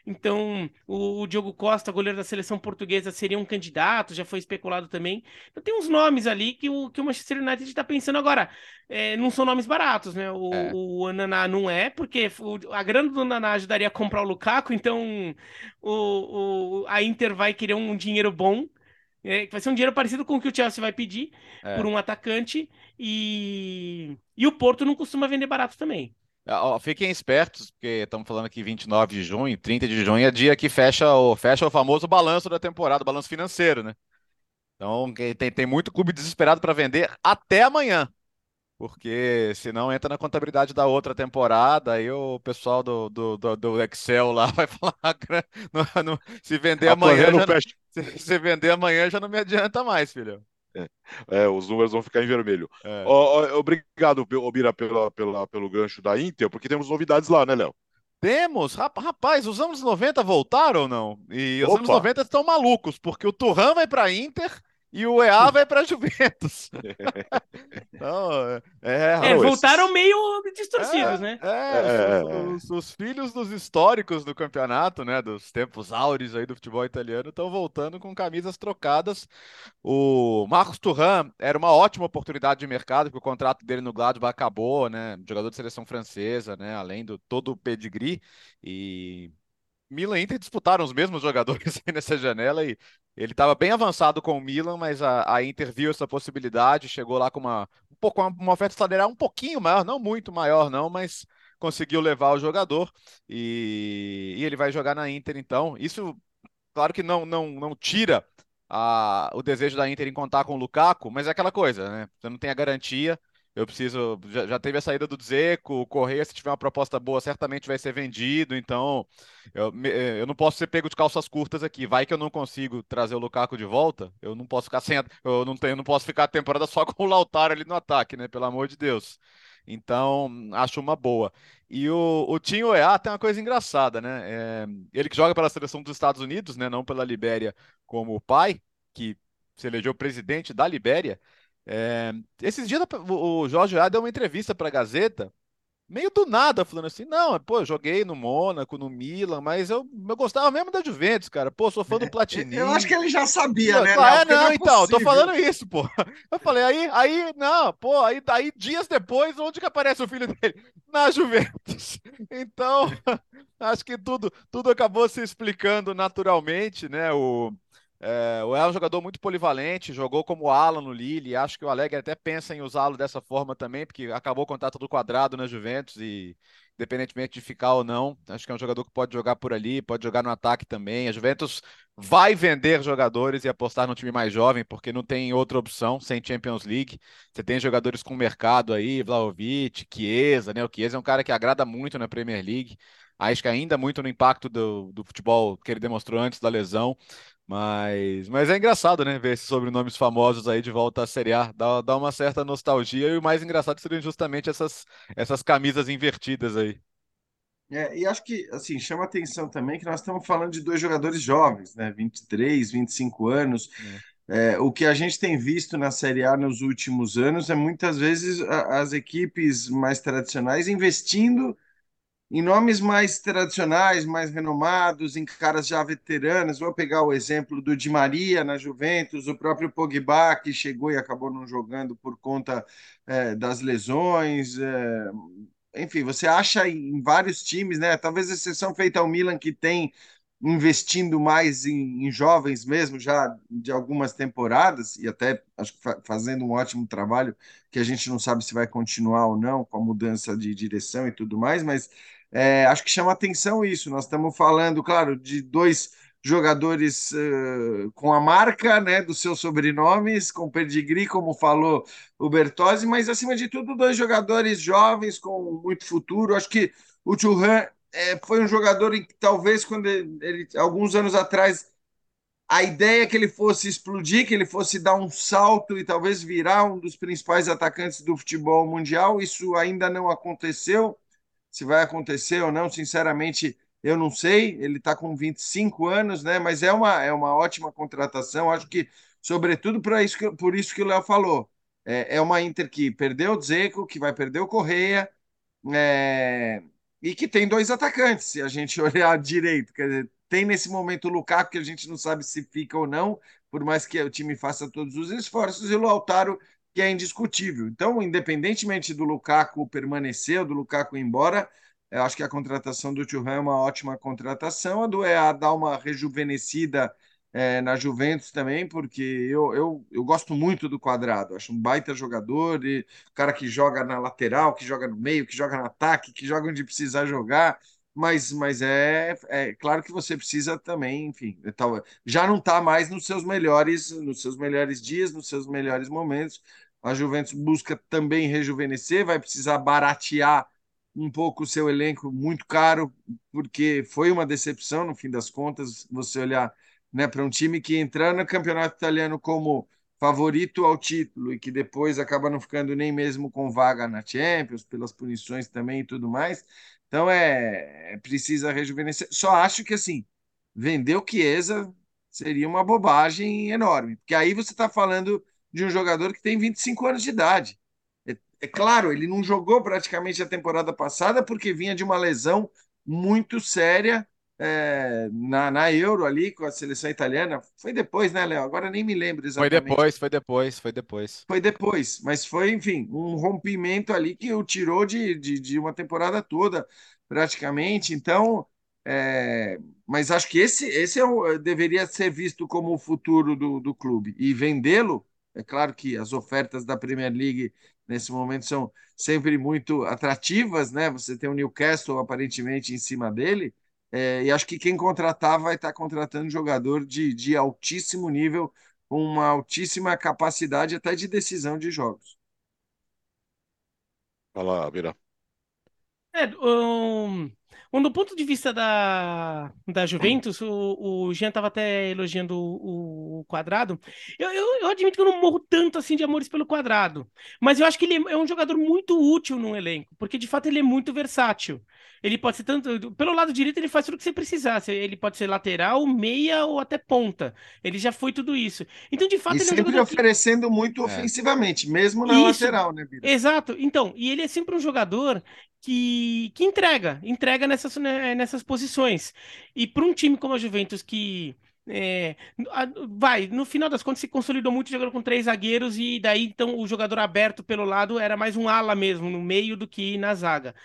Então, o, o, Diogo Costa, goleiro da seleção portuguesa, seria um candidato, já foi especulado também. Então, tem uns nomes ali que o, que o Manchester United está pensando agora. É, não são nomes baratos, né? O, é. o Naná não é, porque o, a grana do Naná ajudaria a comprar o Lukaku, então o, o, a Inter vai querer um dinheiro bom. É, vai ser um dinheiro parecido com o que o Chelsea vai pedir é. por um atacante. E, e o Porto não costuma vender barato também. Fiquem espertos, porque estamos falando aqui 29 de junho, 30 de junho é dia que fecha o, fecha o famoso balanço da temporada, o balanço financeiro, né? Então tem, tem muito clube desesperado para vender até amanhã, porque senão entra na contabilidade da outra temporada, aí o pessoal do, do, do, do Excel lá vai falar: no, no, se vender tá amanhã. Já, se, se vender amanhã já não me adianta mais, filho. É, os números vão ficar em vermelho. É. Oh, obrigado, Bira, pela, pela, pelo gancho da Inter, porque temos novidades lá, né, Léo? Temos, rapaz, os anos 90 voltaram ou não? E os Opa. anos 90 estão malucos, porque o Turran vai para Inter e o EA vai para Juventus. então, é, é, voltaram meio distorcidos, é, né? É, os, os, os, filhos dos históricos do campeonato, né? Dos tempos áureos aí do futebol italiano, estão voltando com camisas trocadas. O Marcos Turan era uma ótima oportunidade de mercado, porque o contrato dele no Gladbach acabou, né? Jogador de seleção francesa, né? Além do todo o pedigree. E Milan e Inter disputaram os mesmos jogadores nessa janela e ele estava bem avançado com o Milan, mas a, a, Inter viu essa possibilidade, chegou lá com uma, um pouco, uma, oferta salarial um pouquinho maior, não muito maior não, mas conseguiu levar o jogador e, e ele vai jogar na Inter então. Isso, claro que não, não, não tira a, o desejo da Inter em contar com o Lukaku, mas é aquela coisa, né? Você não tem a garantia eu preciso. Já, já, teve a saída do Dzeko, o Correia, se tiver uma proposta boa, certamente vai ser vendido. Então, eu, eu não posso ser pego de calças curtas aqui. Vai que eu não consigo trazer o Lukaku de volta. Eu não posso ficar sem. Eu não, tenho, não posso ficar a temporada só com o Lautaro ali no ataque, né? Pelo amor de Deus. Então, acho uma boa. E o, o Tim Oea tem uma coisa engraçada, né? É, ele que joga pela seleção dos Estados Unidos, né? Não pela Libéria como o pai, que se elegeu presidente da Libéria. É, esses dias o Jorge A deu uma entrevista para a Gazeta, meio do nada, falando assim: não, pô, joguei no Mônaco, no Milan, mas eu, eu gostava mesmo da Juventus, cara. Pô, sou fã do Platini. Eu acho que ele já sabia, né? Ah, não, não é então, tô falando isso, pô. Eu falei, aí, aí, não, pô, aí, aí dias depois, onde que aparece o filho dele? Na Juventus. Então, acho que tudo, tudo acabou se explicando naturalmente, né? O. É, o é um jogador muito polivalente, jogou como ala no Lille, acho que o Alegre até pensa em usá-lo dessa forma também, porque acabou o contrato do quadrado na Juventus e independentemente de ficar ou não, acho que é um jogador que pode jogar por ali, pode jogar no ataque também. A Juventus vai vender jogadores e apostar no time mais jovem, porque não tem outra opção sem Champions League. Você tem jogadores com mercado aí, Vlaovic, Chiesa, né? O Chiesa é um cara que agrada muito na Premier League. Acho que ainda muito no impacto do, do futebol que ele demonstrou antes da lesão. Mas, mas é engraçado, né? Ver esses sobrenomes famosos aí de volta à Série A. Dá, dá uma certa nostalgia. E o mais engraçado seriam justamente essas, essas camisas invertidas aí. É, e acho que assim chama atenção também que nós estamos falando de dois jogadores jovens, né? 23, 25 anos. É. É, o que a gente tem visto na Série A nos últimos anos é muitas vezes as equipes mais tradicionais investindo em nomes mais tradicionais, mais renomados, em caras já veteranas. Vou pegar o exemplo do Di Maria na Juventus, o próprio Pogba, que chegou e acabou não jogando por conta é, das lesões. É, enfim, você acha em vários times, né? Talvez exceção feita ao Milan, que tem investindo mais em, em, jovens mesmo, já de algumas temporadas, e até acho que fazendo um ótimo trabalho, que a gente não sabe se vai continuar ou não, com a mudança de direção e tudo mais, mas é, acho que chama atenção isso. Nós estamos falando, claro, de dois jogadores uh, com a marca né, dos seus sobrenomes, com pedigree, como falou o Bertozzi, mas acima de tudo, dois jogadores jovens com muito futuro. Acho que o Churran é, foi um jogador em que talvez quando ele, ele, alguns anos atrás a ideia é que ele fosse explodir, que ele fosse dar um salto e talvez virar um dos principais atacantes do futebol mundial. Isso ainda não aconteceu se vai acontecer ou não, sinceramente, eu não sei, ele está com 25 anos, né? Mas é uma, é uma ótima contratação. Acho que, sobretudo, isso que, por isso que o Léo falou. É, é uma Inter que perdeu o Dzeko, que vai perder o Correia, é, e que tem dois atacantes, se a gente olhar direito. Quer dizer, tem nesse momento o Lukaku, que a gente não sabe se fica ou não, por mais que o time faça todos os esforços, e o Lautaro, que é indiscutível. Então, independentemente do Lukaku permanecer ou do Lukaku ir embora, eu acho que a contratação do Thuram é uma ótima contratação. A do EA dá uma rejuvenescida é, na Juventus também, porque eu, eu, eu gosto muito do quadrado, acho um baita jogador, e cara que joga na lateral, que joga no meio, que joga no ataque, que joga onde precisar jogar, mas, mas é, é claro que você precisa também, enfim, já não está mais nos seus melhores, nos seus melhores dias, nos seus melhores momentos. A Juventus busca também rejuvenescer, vai precisar baratear um pouco o seu elenco muito caro, porque foi uma decepção no fim das contas, você olhar né, para um time que entrar no campeonato italiano como favorito ao título e que depois acaba não ficando nem mesmo com vaga na Champions, pelas punições também e tudo mais. Então é, é precisa rejuvenescer. Só acho que assim, vender o Chiesa seria uma bobagem enorme, porque aí você está falando de um jogador que tem 25 anos de idade. É, é claro, ele não jogou praticamente a temporada passada porque vinha de uma lesão muito séria é, na, na Euro ali com a seleção italiana. Foi depois, né, Léo? Agora nem me lembro exatamente. Foi depois, foi depois, foi depois. Foi depois, mas foi, enfim, um rompimento ali que o tirou de, de, de uma temporada toda, praticamente. Então, é, mas acho que esse, esse é o, deveria ser visto como o futuro do, do clube. E vendê-lo, é claro que as ofertas da Premier League nesse momento são sempre muito atrativas, né? Você tem o Newcastle aparentemente em cima dele. É, e acho que quem contratar vai estar contratando jogador de, de altíssimo nível, com uma altíssima capacidade até de decisão de jogos. Fala, Vira. É, um, Bom, do ponto de vista da, da Juventus, o, o Jean estava até elogiando o, o quadrado. Eu, eu, eu, admito que eu não morro tanto assim de amores pelo quadrado. Mas eu acho que ele é um jogador muito útil no elenco, porque de fato ele é muito versátil. Ele pode ser tanto. Pelo lado direito, ele faz tudo o que você precisar. Ele pode ser lateral, meia ou até ponta. Ele já foi tudo isso. Então, de fato, e ele sempre é um oferecendo que... muito é. ofensivamente, mesmo na isso. lateral, né, Bira? Exato. Então, e ele é sempre um jogador que, que entrega, entrega nessas, né, nessas posições. E para um time como a Juventus, que é, vai, no final das contas se consolidou muito jogando com três zagueiros, e daí então o jogador aberto pelo lado era mais um ala mesmo, no meio do que na zaga.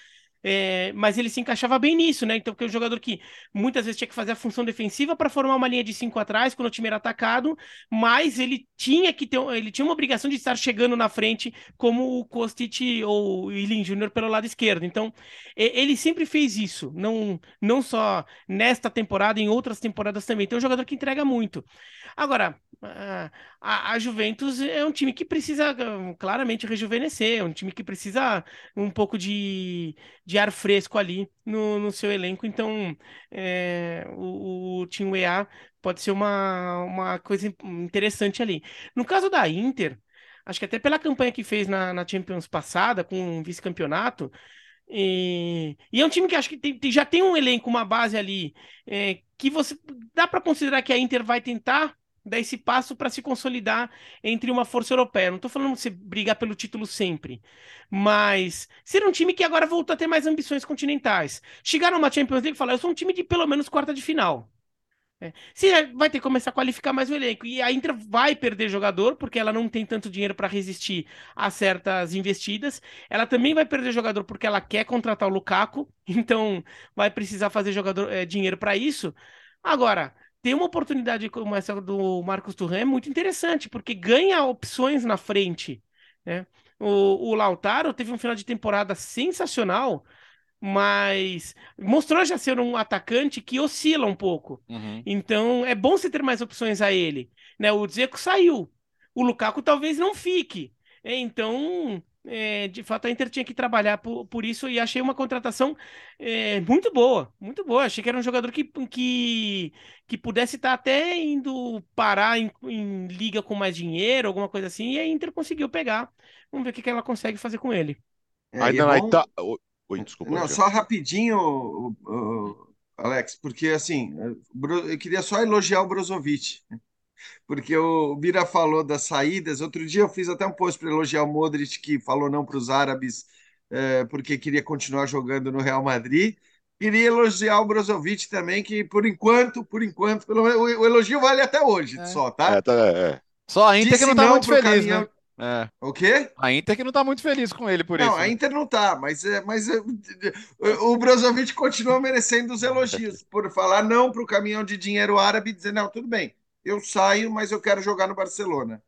É, mas ele se encaixava bem nisso, né? Então, porque é um jogador que muitas vezes tinha que fazer a função defensiva para formar uma linha de cinco atrás quando o time era atacado, mas ele tinha que ter, ele tinha uma obrigação de estar chegando na frente, como o Kostic ou o Ilin Júnior pelo lado esquerdo. Então, ele sempre fez isso, não, não só nesta temporada, em outras temporadas também. Então, é um jogador que entrega muito. Agora, a, a Juventus é um time que precisa claramente rejuvenescer, é um time que precisa um pouco de, de ar fresco ali no, no seu elenco. Então, é, o, o Team EA pode ser uma, uma coisa interessante ali. No caso da Inter, acho que até pela campanha que fez na, na Champions passada, com o vice-campeonato, e, e, é um time que acho que tem, já tem um elenco, uma base ali, é, que você dá para considerar que a Inter vai tentar dar esse passo para se consolidar entre uma força europeia. Não estou falando de você brigar pelo título sempre, mas ser um time que agora voltou a ter mais ambições continentais. Chegar numa Champions League e falar, eu sou um time de pelo menos quarta de final. É. Você vai ter que começar a qualificar mais o elenco. E a Inter vai perder jogador, porque ela não tem tanto dinheiro para resistir a certas investidas. Ela também vai perder jogador porque ela quer contratar o Lukaku, então vai precisar fazer jogador, é, dinheiro para isso. Agora, ter uma oportunidade como essa do Marcos Turan é muito interessante, porque ganha opções na frente. Né? O, o Lautaro teve um final de temporada sensacional, mas mostrou já ser um atacante que oscila um pouco. Uhum. Então é bom você ter mais opções a ele. Né? O Dzeko saiu, o Lukaku talvez não fique. Então é, de fato a Inter tinha que trabalhar por, por isso e achei uma contratação é, muito boa, muito boa. Achei que era um jogador que, que, que pudesse estar até indo parar em, em liga com mais dinheiro, alguma coisa assim, e a Inter conseguiu pegar. Vamos ver o que, que ela consegue fazer com ele. É, Ainda é bom... Oi, desculpa. Não, só rapidinho, o, o, Alex, porque assim, eu queria só elogiar o Brozovic, porque o Bira falou das saídas. Outro dia eu fiz até um post para elogiar o Modric, que falou não para os árabes, é, porque queria continuar jogando no Real Madrid. Queria elogiar o Brozovic também, que por enquanto, por enquanto, pelo menos, o elogio vale até hoje é. só, tá? É, tá é. Só a Inter Disse que não tá muito feliz, caminhão... né? É. O quê? A Inter que não tá muito feliz com ele por não, isso. Não, a né? Inter não tá, mas, é, mas é, o Brozovic continua merecendo os elogios por falar não para o caminhão de dinheiro árabe e dizer, não, tudo bem, eu saio, mas eu quero jogar no Barcelona.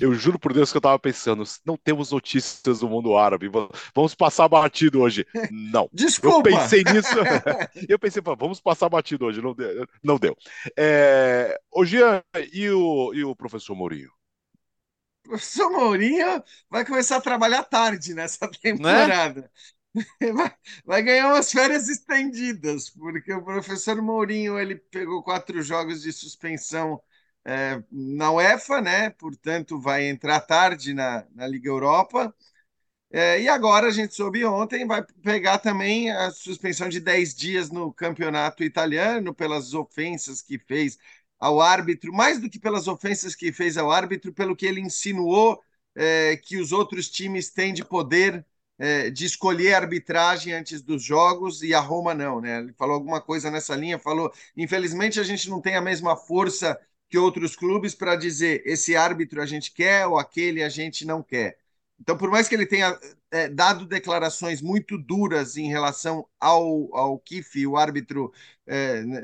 Eu juro por Deus que eu estava pensando, não temos notícias do mundo árabe, vamos passar batido hoje. Não. Desculpa. Eu pensei nisso. eu pensei, vamos passar batido hoje, não deu. Não deu. É... Ô, Jean, e o, e o professor Mourinho? O professor Mourinho vai começar a trabalhar tarde nessa temporada. Né? Vai, vai, ganhar umas férias estendidas, porque o professor Mourinho ele pegou quatro jogos de suspensão é, na UEFA, né? Portanto, vai entrar tarde na, na Liga Europa. É, e agora a gente soube ontem, vai pegar também a suspensão de 10 dias no campeonato italiano pelas ofensas que fez ao árbitro, mais do que pelas ofensas que fez ao árbitro, pelo que ele insinuou é, que os outros times têm de poder é, de escolher arbitragem antes dos jogos e a Roma não, né? Ele falou alguma coisa nessa linha, falou, infelizmente a gente não tem a mesma força que outros clubes para dizer esse árbitro a gente quer ou aquele a gente não quer. Então, por mais que ele tenha é, dado declarações muito duras em relação ao, ao Kiff, o árbitro é, né,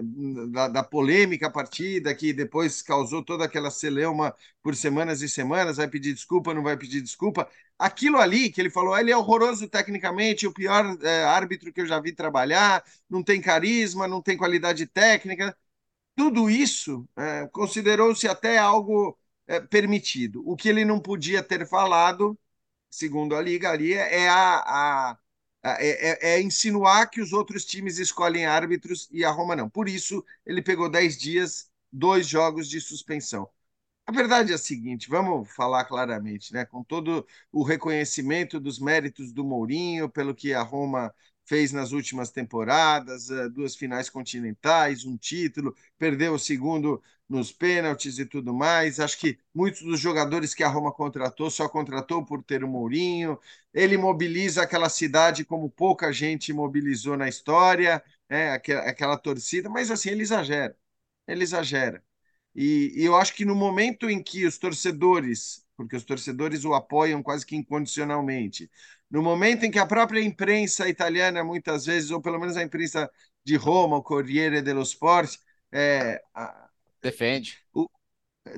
da, da, polêmica partida, que depois causou toda aquela celeuma por semanas e semanas, vai pedir desculpa, não vai pedir desculpa. Aquilo ali que ele falou, ele é horroroso tecnicamente, o pior é, árbitro que eu já vi trabalhar, não tem carisma, não tem qualidade técnica. Tudo isso é, considerou-se até algo é, permitido. O que ele não podia ter falado segundo a Liga ali, é, a, a, a é, é, é, insinuar que os outros times escolhem árbitros e a Roma não. Por isso, ele pegou 10 dias, dois jogos de suspensão. A verdade é a seguinte, vamos falar claramente, né? Com todo o reconhecimento dos méritos do Mourinho, pelo que a Roma fez nas últimas temporadas, eh, duas finais continentais, um título, perdeu o segundo nos pênaltis e tudo mais. Acho que muitos dos jogadores que a Roma contratou só contratou por ter o Mourinho. Ele mobiliza aquela cidade como pouca gente mobilizou na história, é, aquela, aquela torcida, mas assim, ele exagera. Ele exagera. E, e eu acho que no momento em que os torcedores, porque os torcedores o apoiam quase que incondicionalmente, no momento em que a própria imprensa italiana, muitas vezes, ou pelo menos a imprensa de Roma, o Corriere dello Sport, é, a, defende. O,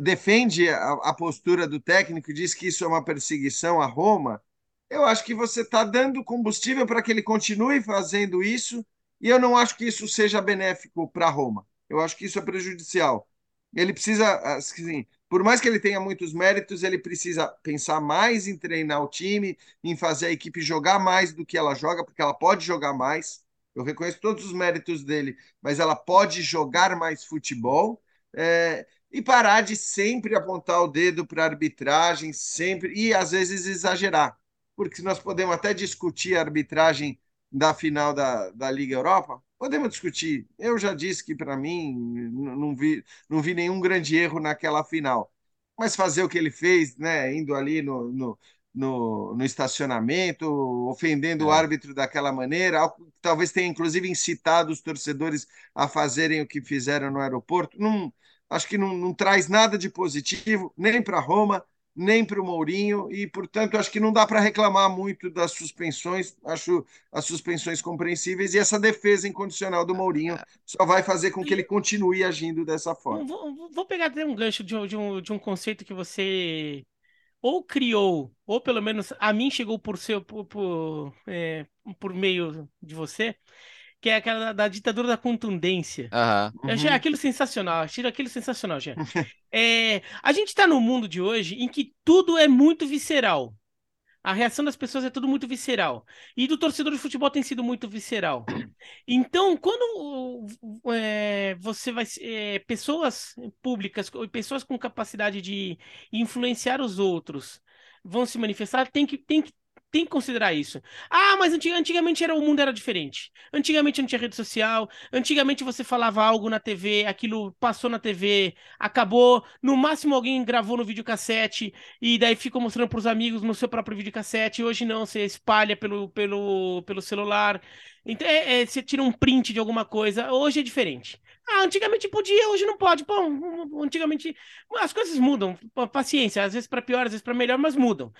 defende a, a, postura do técnico, diz que isso é uma perseguição a Roma, eu acho que você está dando combustível para que ele continue fazendo isso, e eu não acho que isso seja benéfico para Roma. Eu acho que isso é prejudicial. Ele precisa, assim, por mais que ele tenha muitos méritos, ele precisa pensar mais em treinar o time, em fazer a equipe jogar mais do que ela joga, porque ela pode jogar mais. Eu reconheço todos os méritos dele, mas ela pode jogar mais futebol. É, e parar de sempre apontar o dedo para a arbitragem, sempre, e às vezes exagerar. Porque nós podemos até discutir a arbitragem da final da, da Liga Europa, Podemos discutir. Eu já disse que, para mim, não vi, não vi nenhum grande erro naquela final. Mas fazer o que ele fez, né, indo ali no, no, no, no estacionamento, ofendendo é. o árbitro daquela maneira, talvez tenha inclusive incitado os torcedores a fazerem o que fizeram no aeroporto. Não, acho que não, não traz nada de positivo, nem para Roma, nem para o Mourinho, e, portanto, acho que não dá para reclamar muito das suspensões, acho as suspensões compreensíveis, e essa defesa incondicional do Mourinho só vai fazer com que ele continue agindo dessa forma. Vou, vou pegar até um gancho de, de, um, de um conceito que você ou criou, ou pelo menos a mim chegou por, seu, por, por, é, por meio de você, que é aquela da, da ditadura da contundência. Uhum. Eu achei aquilo sensacional, achei aquilo sensacional, já. é, a gente está no mundo de hoje em que tudo é muito visceral. A reação das pessoas é tudo muito visceral. E do torcedor de futebol tem sido muito visceral. Então, quando é, você vai. É, pessoas públicas, pessoas com capacidade de influenciar os outros vão se manifestar, tem que, tem que tem que considerar isso. Ah, mas antigamente era, o mundo era diferente. Antigamente não tinha rede social. Antigamente você falava algo na TV, aquilo passou na TV, acabou. No máximo alguém gravou no videocassete e daí ficou mostrando para os amigos no seu próprio videocassete. Hoje não, você espalha pelo, pelo, pelo celular. Então é, é, você tira um print de alguma coisa. Hoje é diferente. Ah, antigamente podia, hoje não pode. Pô, antigamente as coisas mudam. Paciência, às vezes para pior, às vezes para melhor, mas mudam.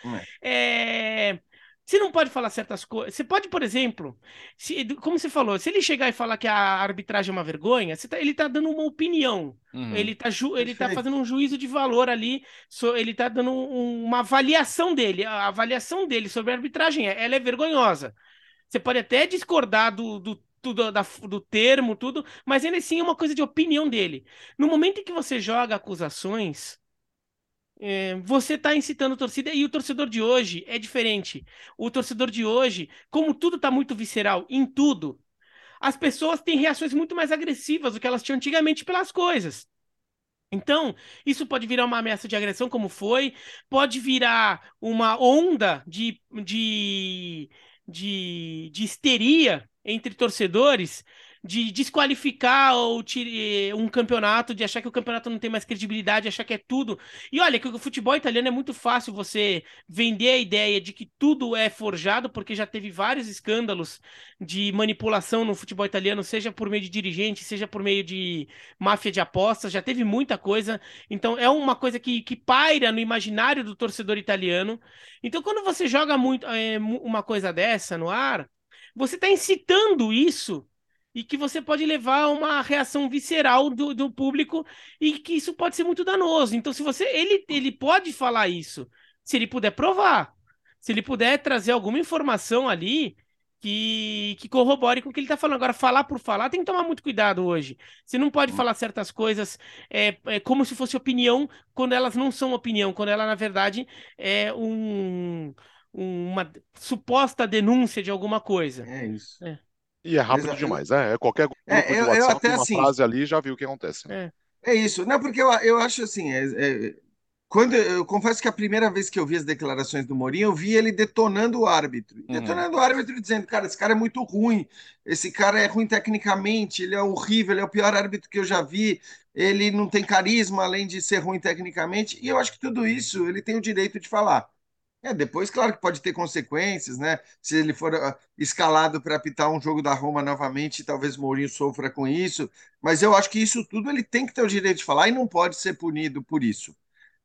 É. é... Você não pode falar certas coisas. Você pode, por exemplo, se, como você falou, se ele chegar e falar que a arbitragem é uma vergonha, tá, ele está dando uma opinião. Uhum. Ele está ele tá fazendo um juízo de valor ali. So, ele está dando um, uma avaliação dele. A avaliação dele sobre a arbitragem é, ela é vergonhosa. Você pode até discordar do, do, do, da, do termo, tudo, mas ainda assim é uma coisa de opinião dele. No momento em que você joga acusações é, você está incitando a torcida e o torcedor de hoje é diferente. O torcedor de hoje, como tudo está muito visceral em tudo, as pessoas têm reações muito mais agressivas do que elas tinham antigamente pelas coisas. Então, isso pode virar uma ameaça de agressão, como foi, pode virar uma onda de, de, de, de histeria entre torcedores de desqualificar ou tire, um campeonato, de achar que o campeonato não tem mais credibilidade, achar que é tudo. E olha, que o futebol italiano é muito fácil você vender a ideia de que tudo é forjado, porque já teve vários escândalos de manipulação no futebol italiano, seja por meio de dirigente, seja por meio de máfia de apostas, já teve muita coisa. Então é uma coisa que, que paira no imaginário do torcedor italiano. Então quando você joga muito é, uma coisa dessa no ar, você está incitando isso e que você pode levar a uma reação visceral do, do público e que isso pode ser muito danoso. Então, se você. Ele, ele pode falar isso, se ele puder provar. Se ele puder trazer alguma informação ali que, que corrobore com o que ele está falando. Agora, falar por falar, tem que tomar muito cuidado hoje. Você não pode falar certas coisas é, é, como se fosse opinião, quando elas não são opinião, quando ela, na verdade, é um, uma suposta denúncia de alguma coisa. É isso. É. E é rápido Exato. demais, né? É qualquer grupo é, eu, WhatsApp, eu até, uma assim, frase ali já viu o que acontece. Né? É. é isso. Não, porque eu, eu acho assim, é, é, quando eu confesso que a primeira vez que eu vi as declarações do Mourinho, eu vi ele detonando o árbitro. Uhum. Detonando o árbitro dizendo, cara, esse cara é muito ruim, esse cara é ruim tecnicamente, ele é horrível, ele é o pior árbitro que eu já vi, ele não tem carisma, além de ser ruim tecnicamente. E eu acho que tudo isso ele tem o direito de falar. É, depois, claro que pode ter consequências, né? Se ele for uh, escalado para apitar um jogo da Roma novamente, talvez Mourinho sofra com isso. Mas eu acho que isso tudo ele tem que ter o direito de falar e não pode ser punido por isso.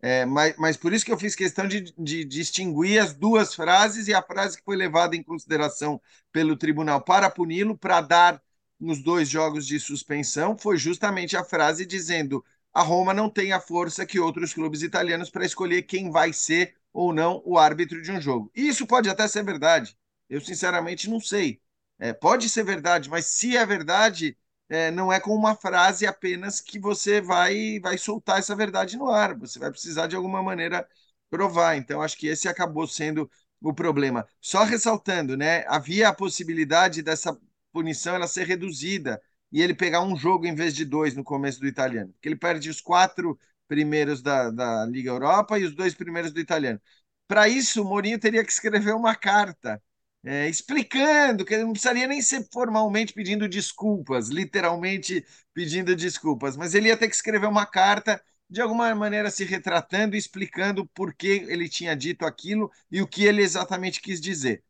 É, mas, mas por isso que eu fiz questão de, de, de distinguir as duas frases e a frase que foi levada em consideração pelo tribunal para puni-lo, para dar nos dois jogos de suspensão, foi justamente a frase dizendo a Roma não tem a força que outros clubes italianos para escolher quem vai ser ou não o árbitro de um jogo. E isso pode até ser verdade. Eu, sinceramente, não sei. É, pode ser verdade, mas se é verdade, é, não é com uma frase apenas que você vai, vai soltar essa verdade no ar. Você vai precisar, de alguma maneira, provar. Então, acho que esse acabou sendo o problema. Só ressaltando, né? Havia a possibilidade dessa punição ela ser reduzida e ele pegar um jogo em vez de dois no começo do italiano. Porque ele perde os quatro primeiros da, da Liga Europa e os dois primeiros do italiano. Para isso, o Mourinho teria que escrever uma carta é, explicando que ele não precisaria nem ser formalmente pedindo desculpas, literalmente pedindo desculpas, mas ele ia ter que escrever uma carta de alguma maneira se retratando e explicando por que ele tinha dito aquilo e o que ele exatamente quis dizer.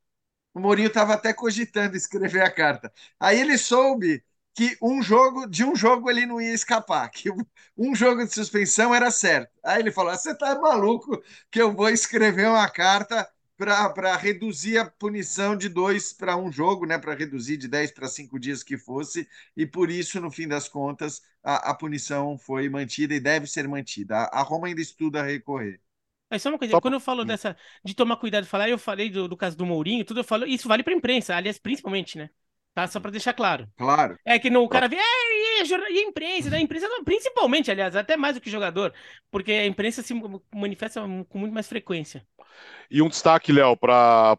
O Mourinho estava até cogitando escrever a carta. Aí ele soube que um jogo, de um jogo ele não ia escapar, que um jogo de suspensão era certo. Aí ele falou: Você tá maluco que eu vou escrever uma carta para reduzir a punição de dois para um jogo, né? Para reduzir de 10 para 5 dias que fosse, e por isso, no fim das contas, a, a punição foi mantida e deve ser mantida. A, a Roma ainda estuda recorrer. Mas só uma coisa, quando eu falo dessa de tomar cuidado de falar, eu falei do, do caso do Mourinho, tudo eu falo, isso vale para imprensa, aliás, principalmente, né? Tá? Só para deixar claro. Claro. É que no, o cara vê, é, e, a imprensa, né? A imprensa, principalmente, aliás, até mais do que jogador, porque a imprensa se manifesta com muito mais frequência. E um destaque, Léo, para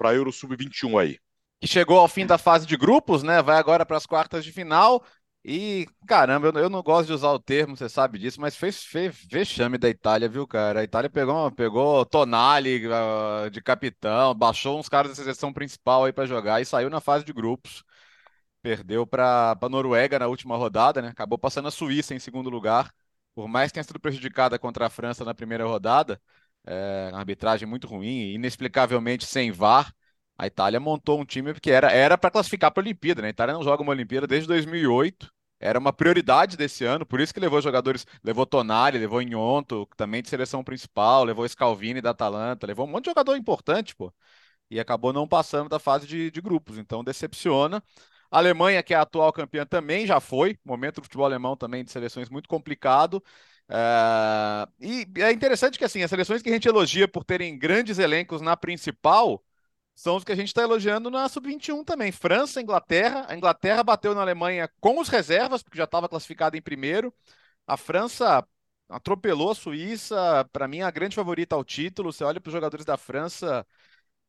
a Euro Sub-21 aí. Que chegou ao fim da fase de grupos, né? Vai agora para as quartas de final. E, caramba, eu, não gosto de usar o termo, você sabe disso, mas fez, vexame da Itália, viu, cara? A Itália pegou, pegou Tonali uh, de capitão, baixou uns caras da seleção principal aí para jogar e saiu na fase de grupos. Perdeu para a Noruega na última rodada, né? Acabou passando a Suíça em segundo lugar. Por mais que tenha sido prejudicada contra a França na primeira rodada, é, arbitragem muito ruim, inexplicavelmente sem VAR. A Itália montou um time que era era para classificar para a Olimpíada, né? A Itália não joga uma Olimpíada desde 2008. Era uma prioridade desse ano, por isso que levou jogadores, levou Tonali, levou Nhonto, também de seleção principal, levou Scalvini da Atalanta, levou um monte de jogador importante, pô. E acabou não passando da fase de, de grupos, então decepciona. A Alemanha, que é a atual campeã, também já foi. Momento do futebol alemão também de seleções muito complicado. É... E é interessante que assim, as seleções que a gente elogia por terem grandes elencos na principal são os que a gente está elogiando na Sub-21 também. França, Inglaterra. A Inglaterra bateu na Alemanha com os reservas, porque já estava classificada em primeiro. A França atropelou a Suíça. Para mim, a grande favorita ao título. Você olha para os jogadores da França,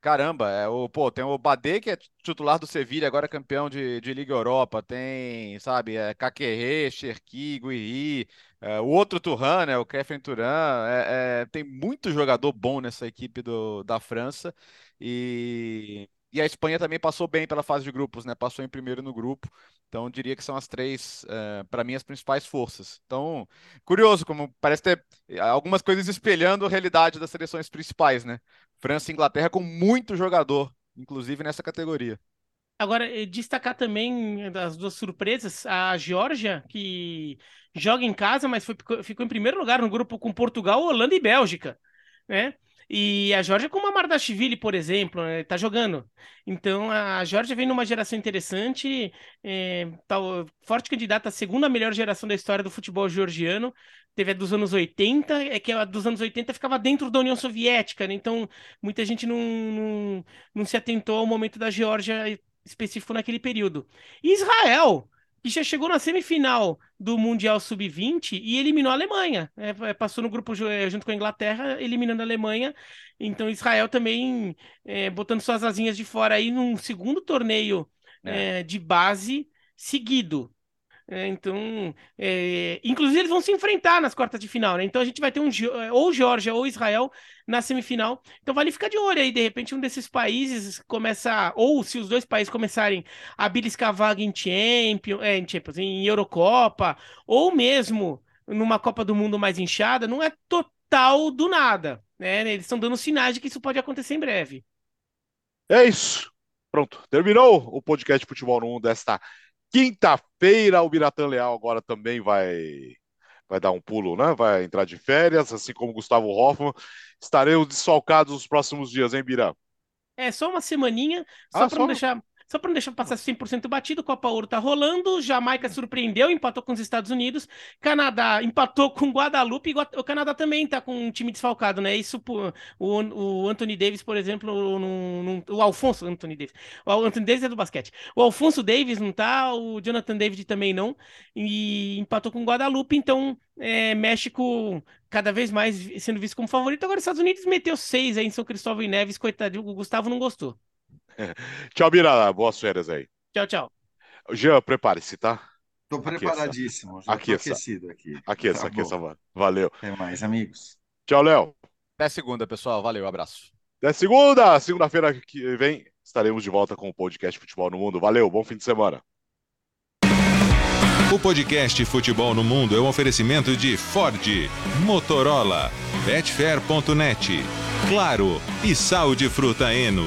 Caramba, é o, pô, tem o Badé, que é titular do Sevilha, agora campeão de, de Liga Europa. Tem, sabe, é, Caquerê, Cherki, Guiri, é, o outro Turan, né, o Kefren Turan. É, é, tem muito jogador bom nessa equipe do, da França. E, e a Espanha também passou bem pela fase de grupos, né? Passou em primeiro no grupo. Então, diria que são as três, é, para mim, as principais forças. Então, curioso, como parece ter algumas coisas espelhando a realidade das seleções principais, né? França e Inglaterra com muito jogador, inclusive nessa categoria. Agora, eh, destacar também das duas surpresas, a Geórgia, que joga em casa, mas foi, ficou em primeiro lugar no grupo com Portugal, Holanda e Bélgica, né? E a Georgia com uma Mardashvili, por exemplo, né, tá jogando. Então a Georgia vem numa geração interessante, é, tá, forte candidata à segunda melhor geração da história do futebol georgiano. Teve a dos anos 80, é que a dos anos 80 ficava dentro da União Soviética, né? Então muita gente não, não, não se atentou ao momento da Geórgia específico naquele período. Israel, que já chegou na semifinal do Mundial Sub-20 e eliminou a Alemanha. É, é passou no grupo é, junto com a Inglaterra, eliminando a Alemanha. Então Israel também é, botando suas asinhas de fora aí num segundo torneio é. é de base seguido. É, então, é, inclusive eles vão se enfrentar nas quartas de final, né? Então a gente vai ter um ou Geórgia ou Israel na semifinal. Então vale ficar de olho aí, de repente um desses países começa, ou se os dois países começarem a beliscar vaga em Champions, é, em Champions, em Eurocopa, ou mesmo numa Copa do Mundo mais inchada, não é total do nada, né? Eles estão dando sinais de que isso pode acontecer em breve. É isso. Pronto, terminou o podcast Futebol no Mundo desta Quinta-feira, o Biratan Leal agora também vai vai dar um pulo, né? Vai entrar de férias, assim como Gustavo Hoffman. Estaremos desfalcados nos próximos dias, hein, Birã? É, só uma semaninha, só ah, para não deixar só para não deixar passar 100% batido, Copa Ouro tá rolando. Jamaica surpreendeu, empatou com os Estados Unidos. Canadá empatou com Guadalupe. O Canadá também tá com um time desfalcado, né? Isso o, o Anthony Davis, por exemplo, não, não, o Alfonso Anthony Davis. O Anthony Davis é do basquete. O Alfonso Davis não tá, o Jonathan David também não. E empatou com Guadalupe, então é, México cada vez mais sendo visto como favorito. Agora, os Estados Unidos meteu seis aí em São Cristóvão e Neves, coitado, o Gustavo não gostou. tchau, Mira. Boas férias aí. Tchau, tchau. Jean, prepare-se, tá? Tô preparadíssimo. Já aqui, tô aquecido aqui. Aqueça, tá aqueça, mano. Valeu. Até mais, amigos. Tchau, Léo. Até segunda, pessoal. Valeu, abraço. Até segunda. Segunda-feira que vem estaremos de volta com o podcast Futebol no Mundo. Valeu, bom fim de semana. O podcast Futebol no Mundo é um oferecimento de Ford, Motorola, Betfair.net, Claro e Sal de Fruta Eno.